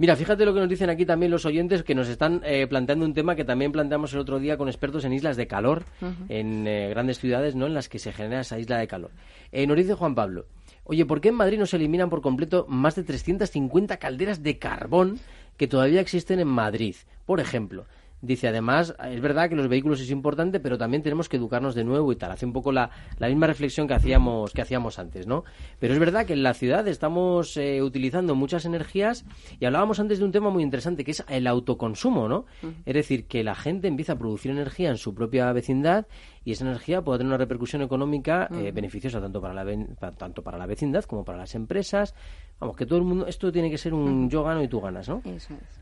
Mira, fíjate lo que nos dicen aquí también los oyentes que nos están eh, planteando un tema que también planteamos el otro día con expertos en islas de calor, en eh, grandes ciudades, ¿no? En las que se genera esa isla de calor. Eh, nos dice Juan Pablo, oye, ¿por qué en Madrid no se eliminan por completo más de 350 calderas de carbón que todavía existen en Madrid? Por ejemplo. Dice, además, es verdad que los vehículos es importante, pero también tenemos que educarnos de nuevo y tal. Hace un poco la, la misma reflexión que hacíamos, que hacíamos antes, ¿no? Pero es verdad que en la ciudad estamos eh, utilizando muchas energías y hablábamos antes de un tema muy interesante, que es el autoconsumo, ¿no? Es decir, que la gente empieza a producir energía en su propia vecindad y esa energía puede tener una repercusión económica eh, beneficiosa tanto para, la, tanto para la vecindad como para las empresas. Vamos, que todo el mundo, esto tiene que ser un yo gano y tú ganas, ¿no? Eso es.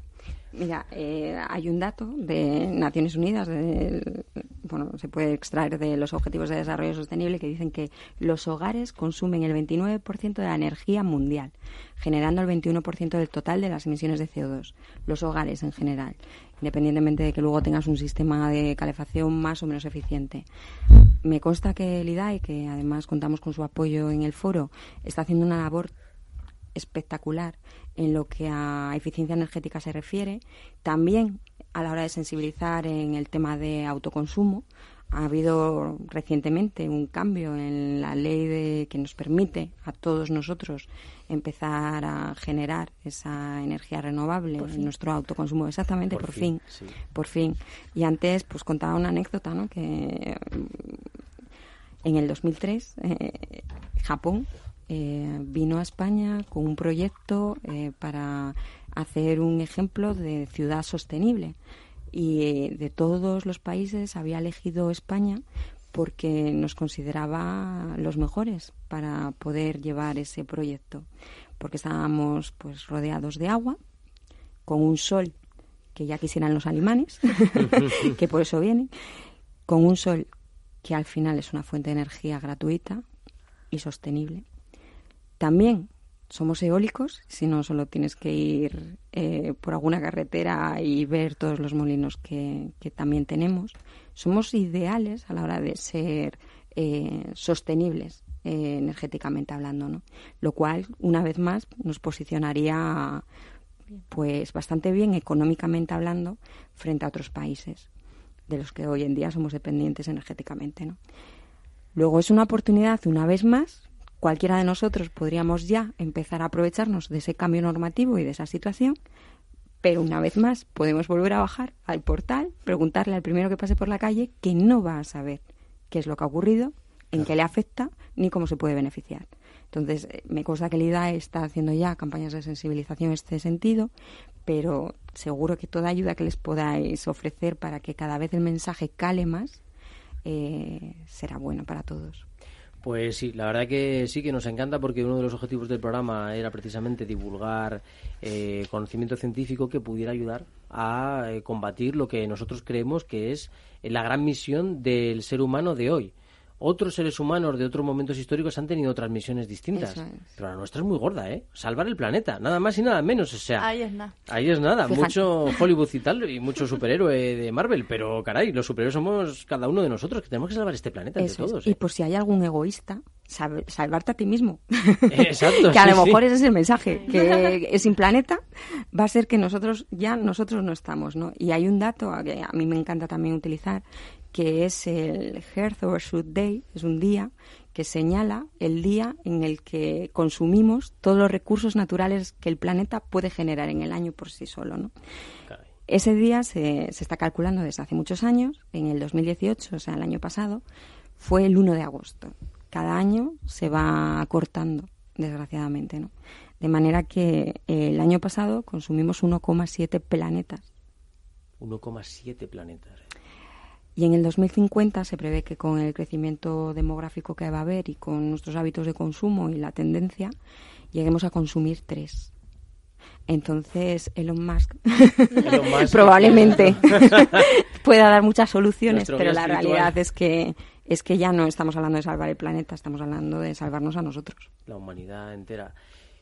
Mira, eh, hay un dato de Naciones Unidas, del- bueno, se puede extraer de los Objetivos de Desarrollo Sostenible que dicen que los hogares consumen el 29% de la energía mundial, generando el 21% del total de las emisiones de CO2. Los hogares en general, independientemente de que luego tengas un sistema de calefacción más o menos eficiente. Me consta que el IDAE, que además contamos con su apoyo en el foro, está haciendo una labor espectacular en lo que a eficiencia energética se refiere. También a la hora de sensibilizar en el tema de autoconsumo. Ha habido recientemente un cambio en la ley de, que nos permite a todos nosotros empezar a generar esa energía renovable en nuestro autoconsumo. Exactamente, Por por, fin, fin, sí. por fin. Y antes, pues contaba una anécdota, ¿no? Que en el 2003, eh, Japón eh, vino a España con un proyecto eh, para hacer un ejemplo de ciudad sostenible. Y eh, de todos los países había elegido España porque nos consideraba los mejores para poder llevar ese proyecto. Porque estábamos pues rodeados de agua, con un sol que ya quisieran los alemanes, que por eso vienen, con un sol que al final es una fuente de energía gratuita y sostenible. También somos eólicos, si no solo tienes que ir eh, por alguna carretera y ver todos los molinos que, también tenemos. Somos ideales a la hora de ser eh, sostenibles eh, energéticamente hablando, ¿no? Lo cual, una vez más, nos posicionaría pues bastante bien económicamente hablando frente a otros países de los que hoy en día somos dependientes energéticamente, ¿no? Luego es una oportunidad, una vez más, cualquiera de nosotros podríamos ya empezar a aprovecharnos de ese cambio normativo y de esa situación, pero una vez más podemos volver a bajar al portal, preguntarle al primero que pase por la calle que no va a saber qué es lo que ha ocurrido, en qué le afecta ni cómo se puede beneficiar. Entonces, eh, me consta que el IDAE está haciendo ya campañas de sensibilización en este sentido, pero seguro que toda ayuda que les podáis ofrecer para que cada vez el mensaje cale más eh, será bueno para todos. Pues sí, la verdad que sí que nos encanta porque uno de los objetivos del programa era precisamente divulgar eh, conocimiento científico que pudiera ayudar a eh, combatir lo que nosotros creemos que es la gran misión del ser humano de hoy. Otros seres humanos de otros momentos históricos han tenido otras misiones distintas, Eso es. pero la nuestra es muy gorda, ¿eh? Salvar el planeta, nada más y nada menos, o sea, Ahí es nada. Ahí es nada, Fíjate. mucho Hollywood y tal, y mucho superhéroe de Marvel, pero caray, los superhéroes somos cada uno de nosotros, que tenemos que salvar este planeta entre Eso es. todos. Y ¿eh? por si hay algún egoísta, sal- salvarte a ti mismo. Exacto, que a sí, lo sí. mejor ese es el mensaje, que sin planeta va a ser que nosotros ya nosotros no estamos, ¿no? Y hay un dato a que a mí me encanta también utilizar, que es el Earth Overshoot Day, es un día que señala el día en el que consumimos todos los recursos naturales que el planeta puede generar en el año por sí solo, ¿no? Ese día se, se está calculando desde hace muchos años, en el 2018, o sea, el año pasado, fue el 1 de agosto. Cada año se va acortando, desgraciadamente, ¿no? De manera que el año pasado consumimos 1,7 planetas. 1,7 planetas. ¿eh? Y en el 2050 se prevé que con el crecimiento demográfico que va a haber y con nuestros hábitos de consumo y la tendencia, lleguemos a consumir 3. Entonces, Elon Musk, Elon Musk. probablemente pueda dar muchas soluciones, Nuestro pero la espiritual. realidad es que es que ya no estamos hablando de salvar el planeta, estamos hablando de salvarnos a nosotros. La humanidad entera.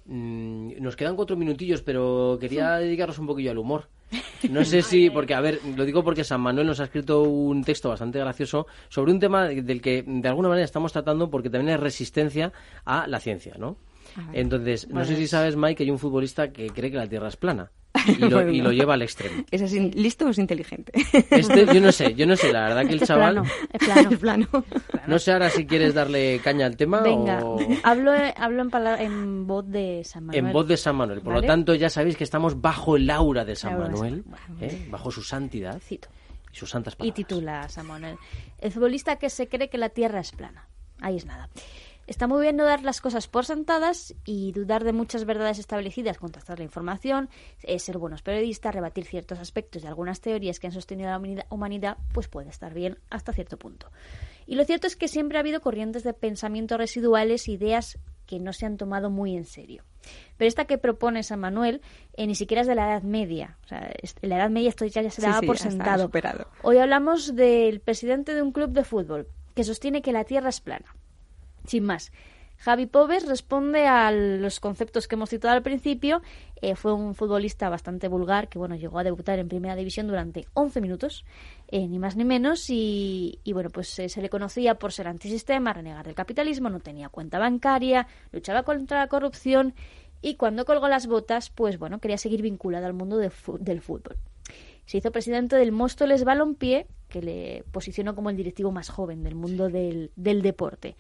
Mm, Nos quedan cuatro minutillos, pero quería dedicarnos un poquillo al humor. No sé si, porque, a ver, lo digo porque San Manuel nos ha escrito un texto bastante gracioso sobre un tema del que de alguna manera estamos tratando porque también hay resistencia a la ciencia, ¿no? Entonces, no sé si es- sabes, Mike, que hay un futbolista que cree que la Tierra es plana y lo, Bueno. y lo lleva al extremo. ¿Ese es in- listo o es inteligente? Este, yo no sé, yo no sé, la verdad que el es chaval... plano, es plano. Es plano. No sé ahora si quieres darle caña al tema Venga, o... hablo, hablo en, pala- en voz de San Manuel. En voz de San Manuel. Por ¿Vale? lo tanto, ya sabéis que estamos bajo el aura de San Aura de Manuel, San- ¿eh? bajo su santidad Cito. y sus santas Y palabras. titula San Manuel. El futbolista que se cree que la Tierra es plana. Ahí es nada. Está muy bien no dar las cosas por sentadas y dudar de muchas verdades establecidas, contrastar la información, eh, ser buenos periodistas, rebatir ciertos aspectos de algunas teorías que han sostenido la humanidad- pues puede estar bien hasta cierto punto. Y lo cierto es que siempre ha habido corrientes de pensamiento residuales, ideas que no se han tomado muy en serio. Pero esta que propone San Manuel eh, ni siquiera es de la Edad Media. O sea, en la Edad Media esto ya, ya se daba sí, por sentado. superado. Hoy hablamos del presidente de un club de fútbol que sostiene que la Tierra es plana. Sin más. Javi Pobes responde a los conceptos que hemos citado al principio. Eh, fue un futbolista bastante vulgar que bueno llegó a debutar en primera división durante 11 minutos, eh, ni más ni menos. Y, y, bueno, pues eh, se le conocía por ser antisistema, renegar del capitalismo, no tenía cuenta bancaria, luchaba contra la corrupción. Y cuando colgó las botas, pues bueno, quería seguir vinculado al mundo de del fútbol. Se hizo presidente del Móstoles Balompié, que le posicionó como el directivo más joven del mundo del, del deporte.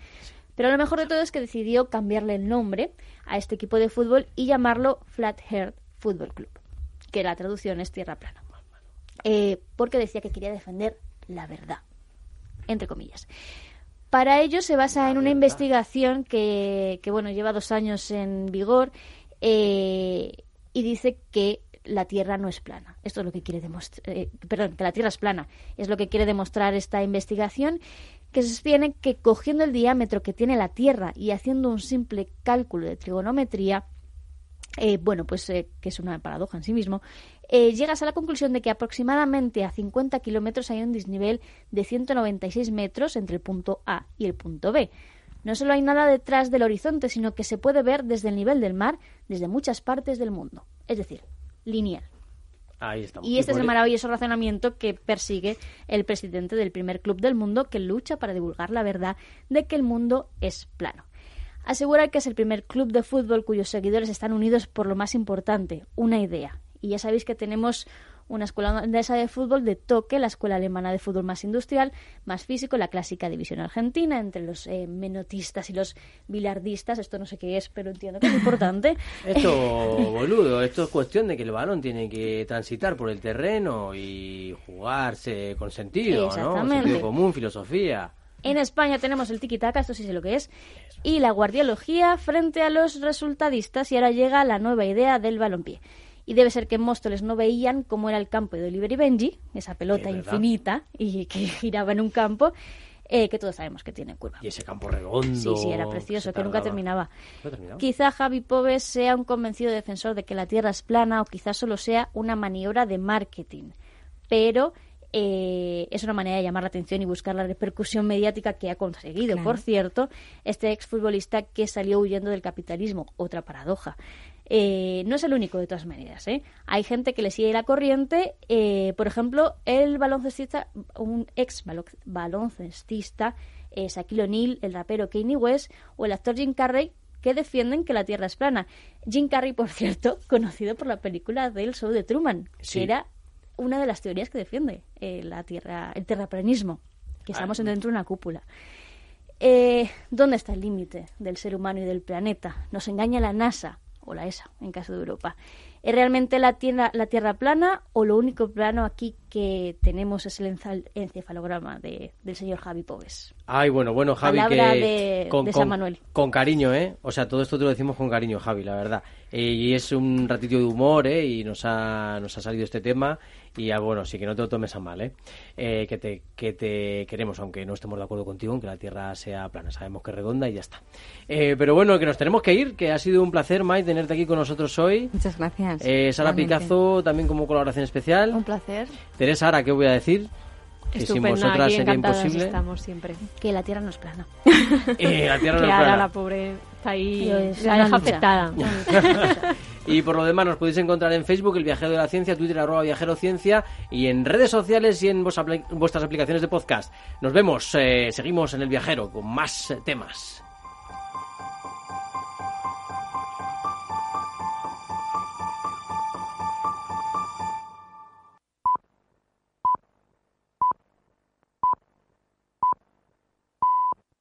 Pero lo mejor de todo es que decidió cambiarle el nombre a este equipo de fútbol y llamarlo Flat Earth Football Club, que la traducción es tierra plana. Eh, porque decía que quería defender la verdad, entre comillas. Para ello se basa en una investigación que, que, bueno, lleva dos años en vigor eh, y dice que la Tierra no es plana. Esto es lo que quiere demostrar, eh, perdón, que la Tierra es plana. Es lo que quiere demostrar esta investigación, que sostiene que cogiendo el diámetro que tiene la Tierra y haciendo un simple cálculo de trigonometría, eh, bueno, pues eh, que es una paradoja en sí mismo, eh, llegas a la conclusión de que aproximadamente a 50 kilómetros hay un desnivel de 196 metros entre el punto A y el punto B. No solo hay nada detrás del horizonte, sino que se puede ver desde el nivel del mar desde muchas partes del mundo. Es decir, lineal. Ahí estamos. Y este es el maravilloso razonamiento que persigue el presidente del primer club del mundo que lucha para divulgar la verdad de que el mundo es plano. Asegura que es el primer club de fútbol cuyos seguidores están unidos por lo más importante, una idea. Y ya sabéis que tenemos una escuela holandesa de fútbol de toque, la escuela alemana de fútbol más industrial, más físico, la clásica división argentina, entre los eh, menotistas y los bilardistas. Esto no sé qué es, pero entiendo que es importante. Esto, boludo, esto es cuestión de que el balón tiene que transitar por el terreno y jugarse con sentido, ¿no? Sentido común, filosofía. En España tenemos el tiki-taka, esto sí sé lo que es, y la guardiología frente a los resultadistas, y ahora llega la nueva idea del balompié. Y debe ser que en Móstoles no veían cómo era el campo de Oliver y Benji, esa pelota Es infinita y que giraba en un campo, eh, que todos sabemos que tiene curva. Y ese campo redondo. Sí, sí, era precioso, que nunca terminaba. Quizá Javi Pobes sea un convencido defensor de que la Tierra es plana o quizás solo sea una maniobra de marketing. Pero eh, es una manera de llamar la atención y buscar la repercusión mediática que ha conseguido. Claro. Por cierto, este exfutbolista que salió huyendo del capitalismo, otra paradoja. Eh, no es el único de todas maneras. ¿eh? Hay gente que le sigue la corriente. eh, por ejemplo, el baloncestista, un ex balo- baloncestista, Shaquille O'Neal, el rapero Kanye West o el actor Jim Carrey que defienden que la Tierra es plana. Jim Carrey, por cierto, conocido por la película del show de Truman, Sí. que era una de las teorías que defiende eh, la tierra, el terraplanismo, que estamos Ah. dentro de una cúpula. Eh, ¿Dónde está el límite del ser humano y del planeta? Nos engaña la NASA, o la ESA, en caso de Europa. ¿Es realmente la tierra, la tierra plana o lo único plano aquí que tenemos es el encefalograma de, del señor Javi Pobes? Ay, bueno, bueno, Javi, Palabra que de- con, de con- San Manuel. con cariño, ¿eh? O sea, todo esto te lo decimos con cariño, Javi, la verdad. Eh, y es un ratito de humor, ¿eh? Y nos ha, nos ha salido este tema. Y ah, bueno, sí que no te lo tomes a mal, ¿eh? Eh, que, te, que te queremos, aunque no estemos de acuerdo contigo en que la Tierra sea plana. Sabemos que es redonda y ya está. Eh, pero bueno, que nos tenemos que ir, que ha sido un placer, Mike, tenerte aquí con nosotros hoy. Muchas gracias. Eh, Sara Igualmente. Picazo, también como colaboración especial. Un placer. Teresa, ahora, ¿qué voy a decir? Que sin vosotras sería imposible. estamos siempre. Que la tierra no es plana. Eh, la Tierra no que es ahora plana. la pobre está ahí, la deja afectada. Y por lo demás nos podéis encontrar en Facebook, El Viajero de la Ciencia, Twitter, arroba Viajero Ciencia, y en redes sociales y en vuestras aplicaciones de podcast. Nos vemos, eh, seguimos en El Viajero con más temas.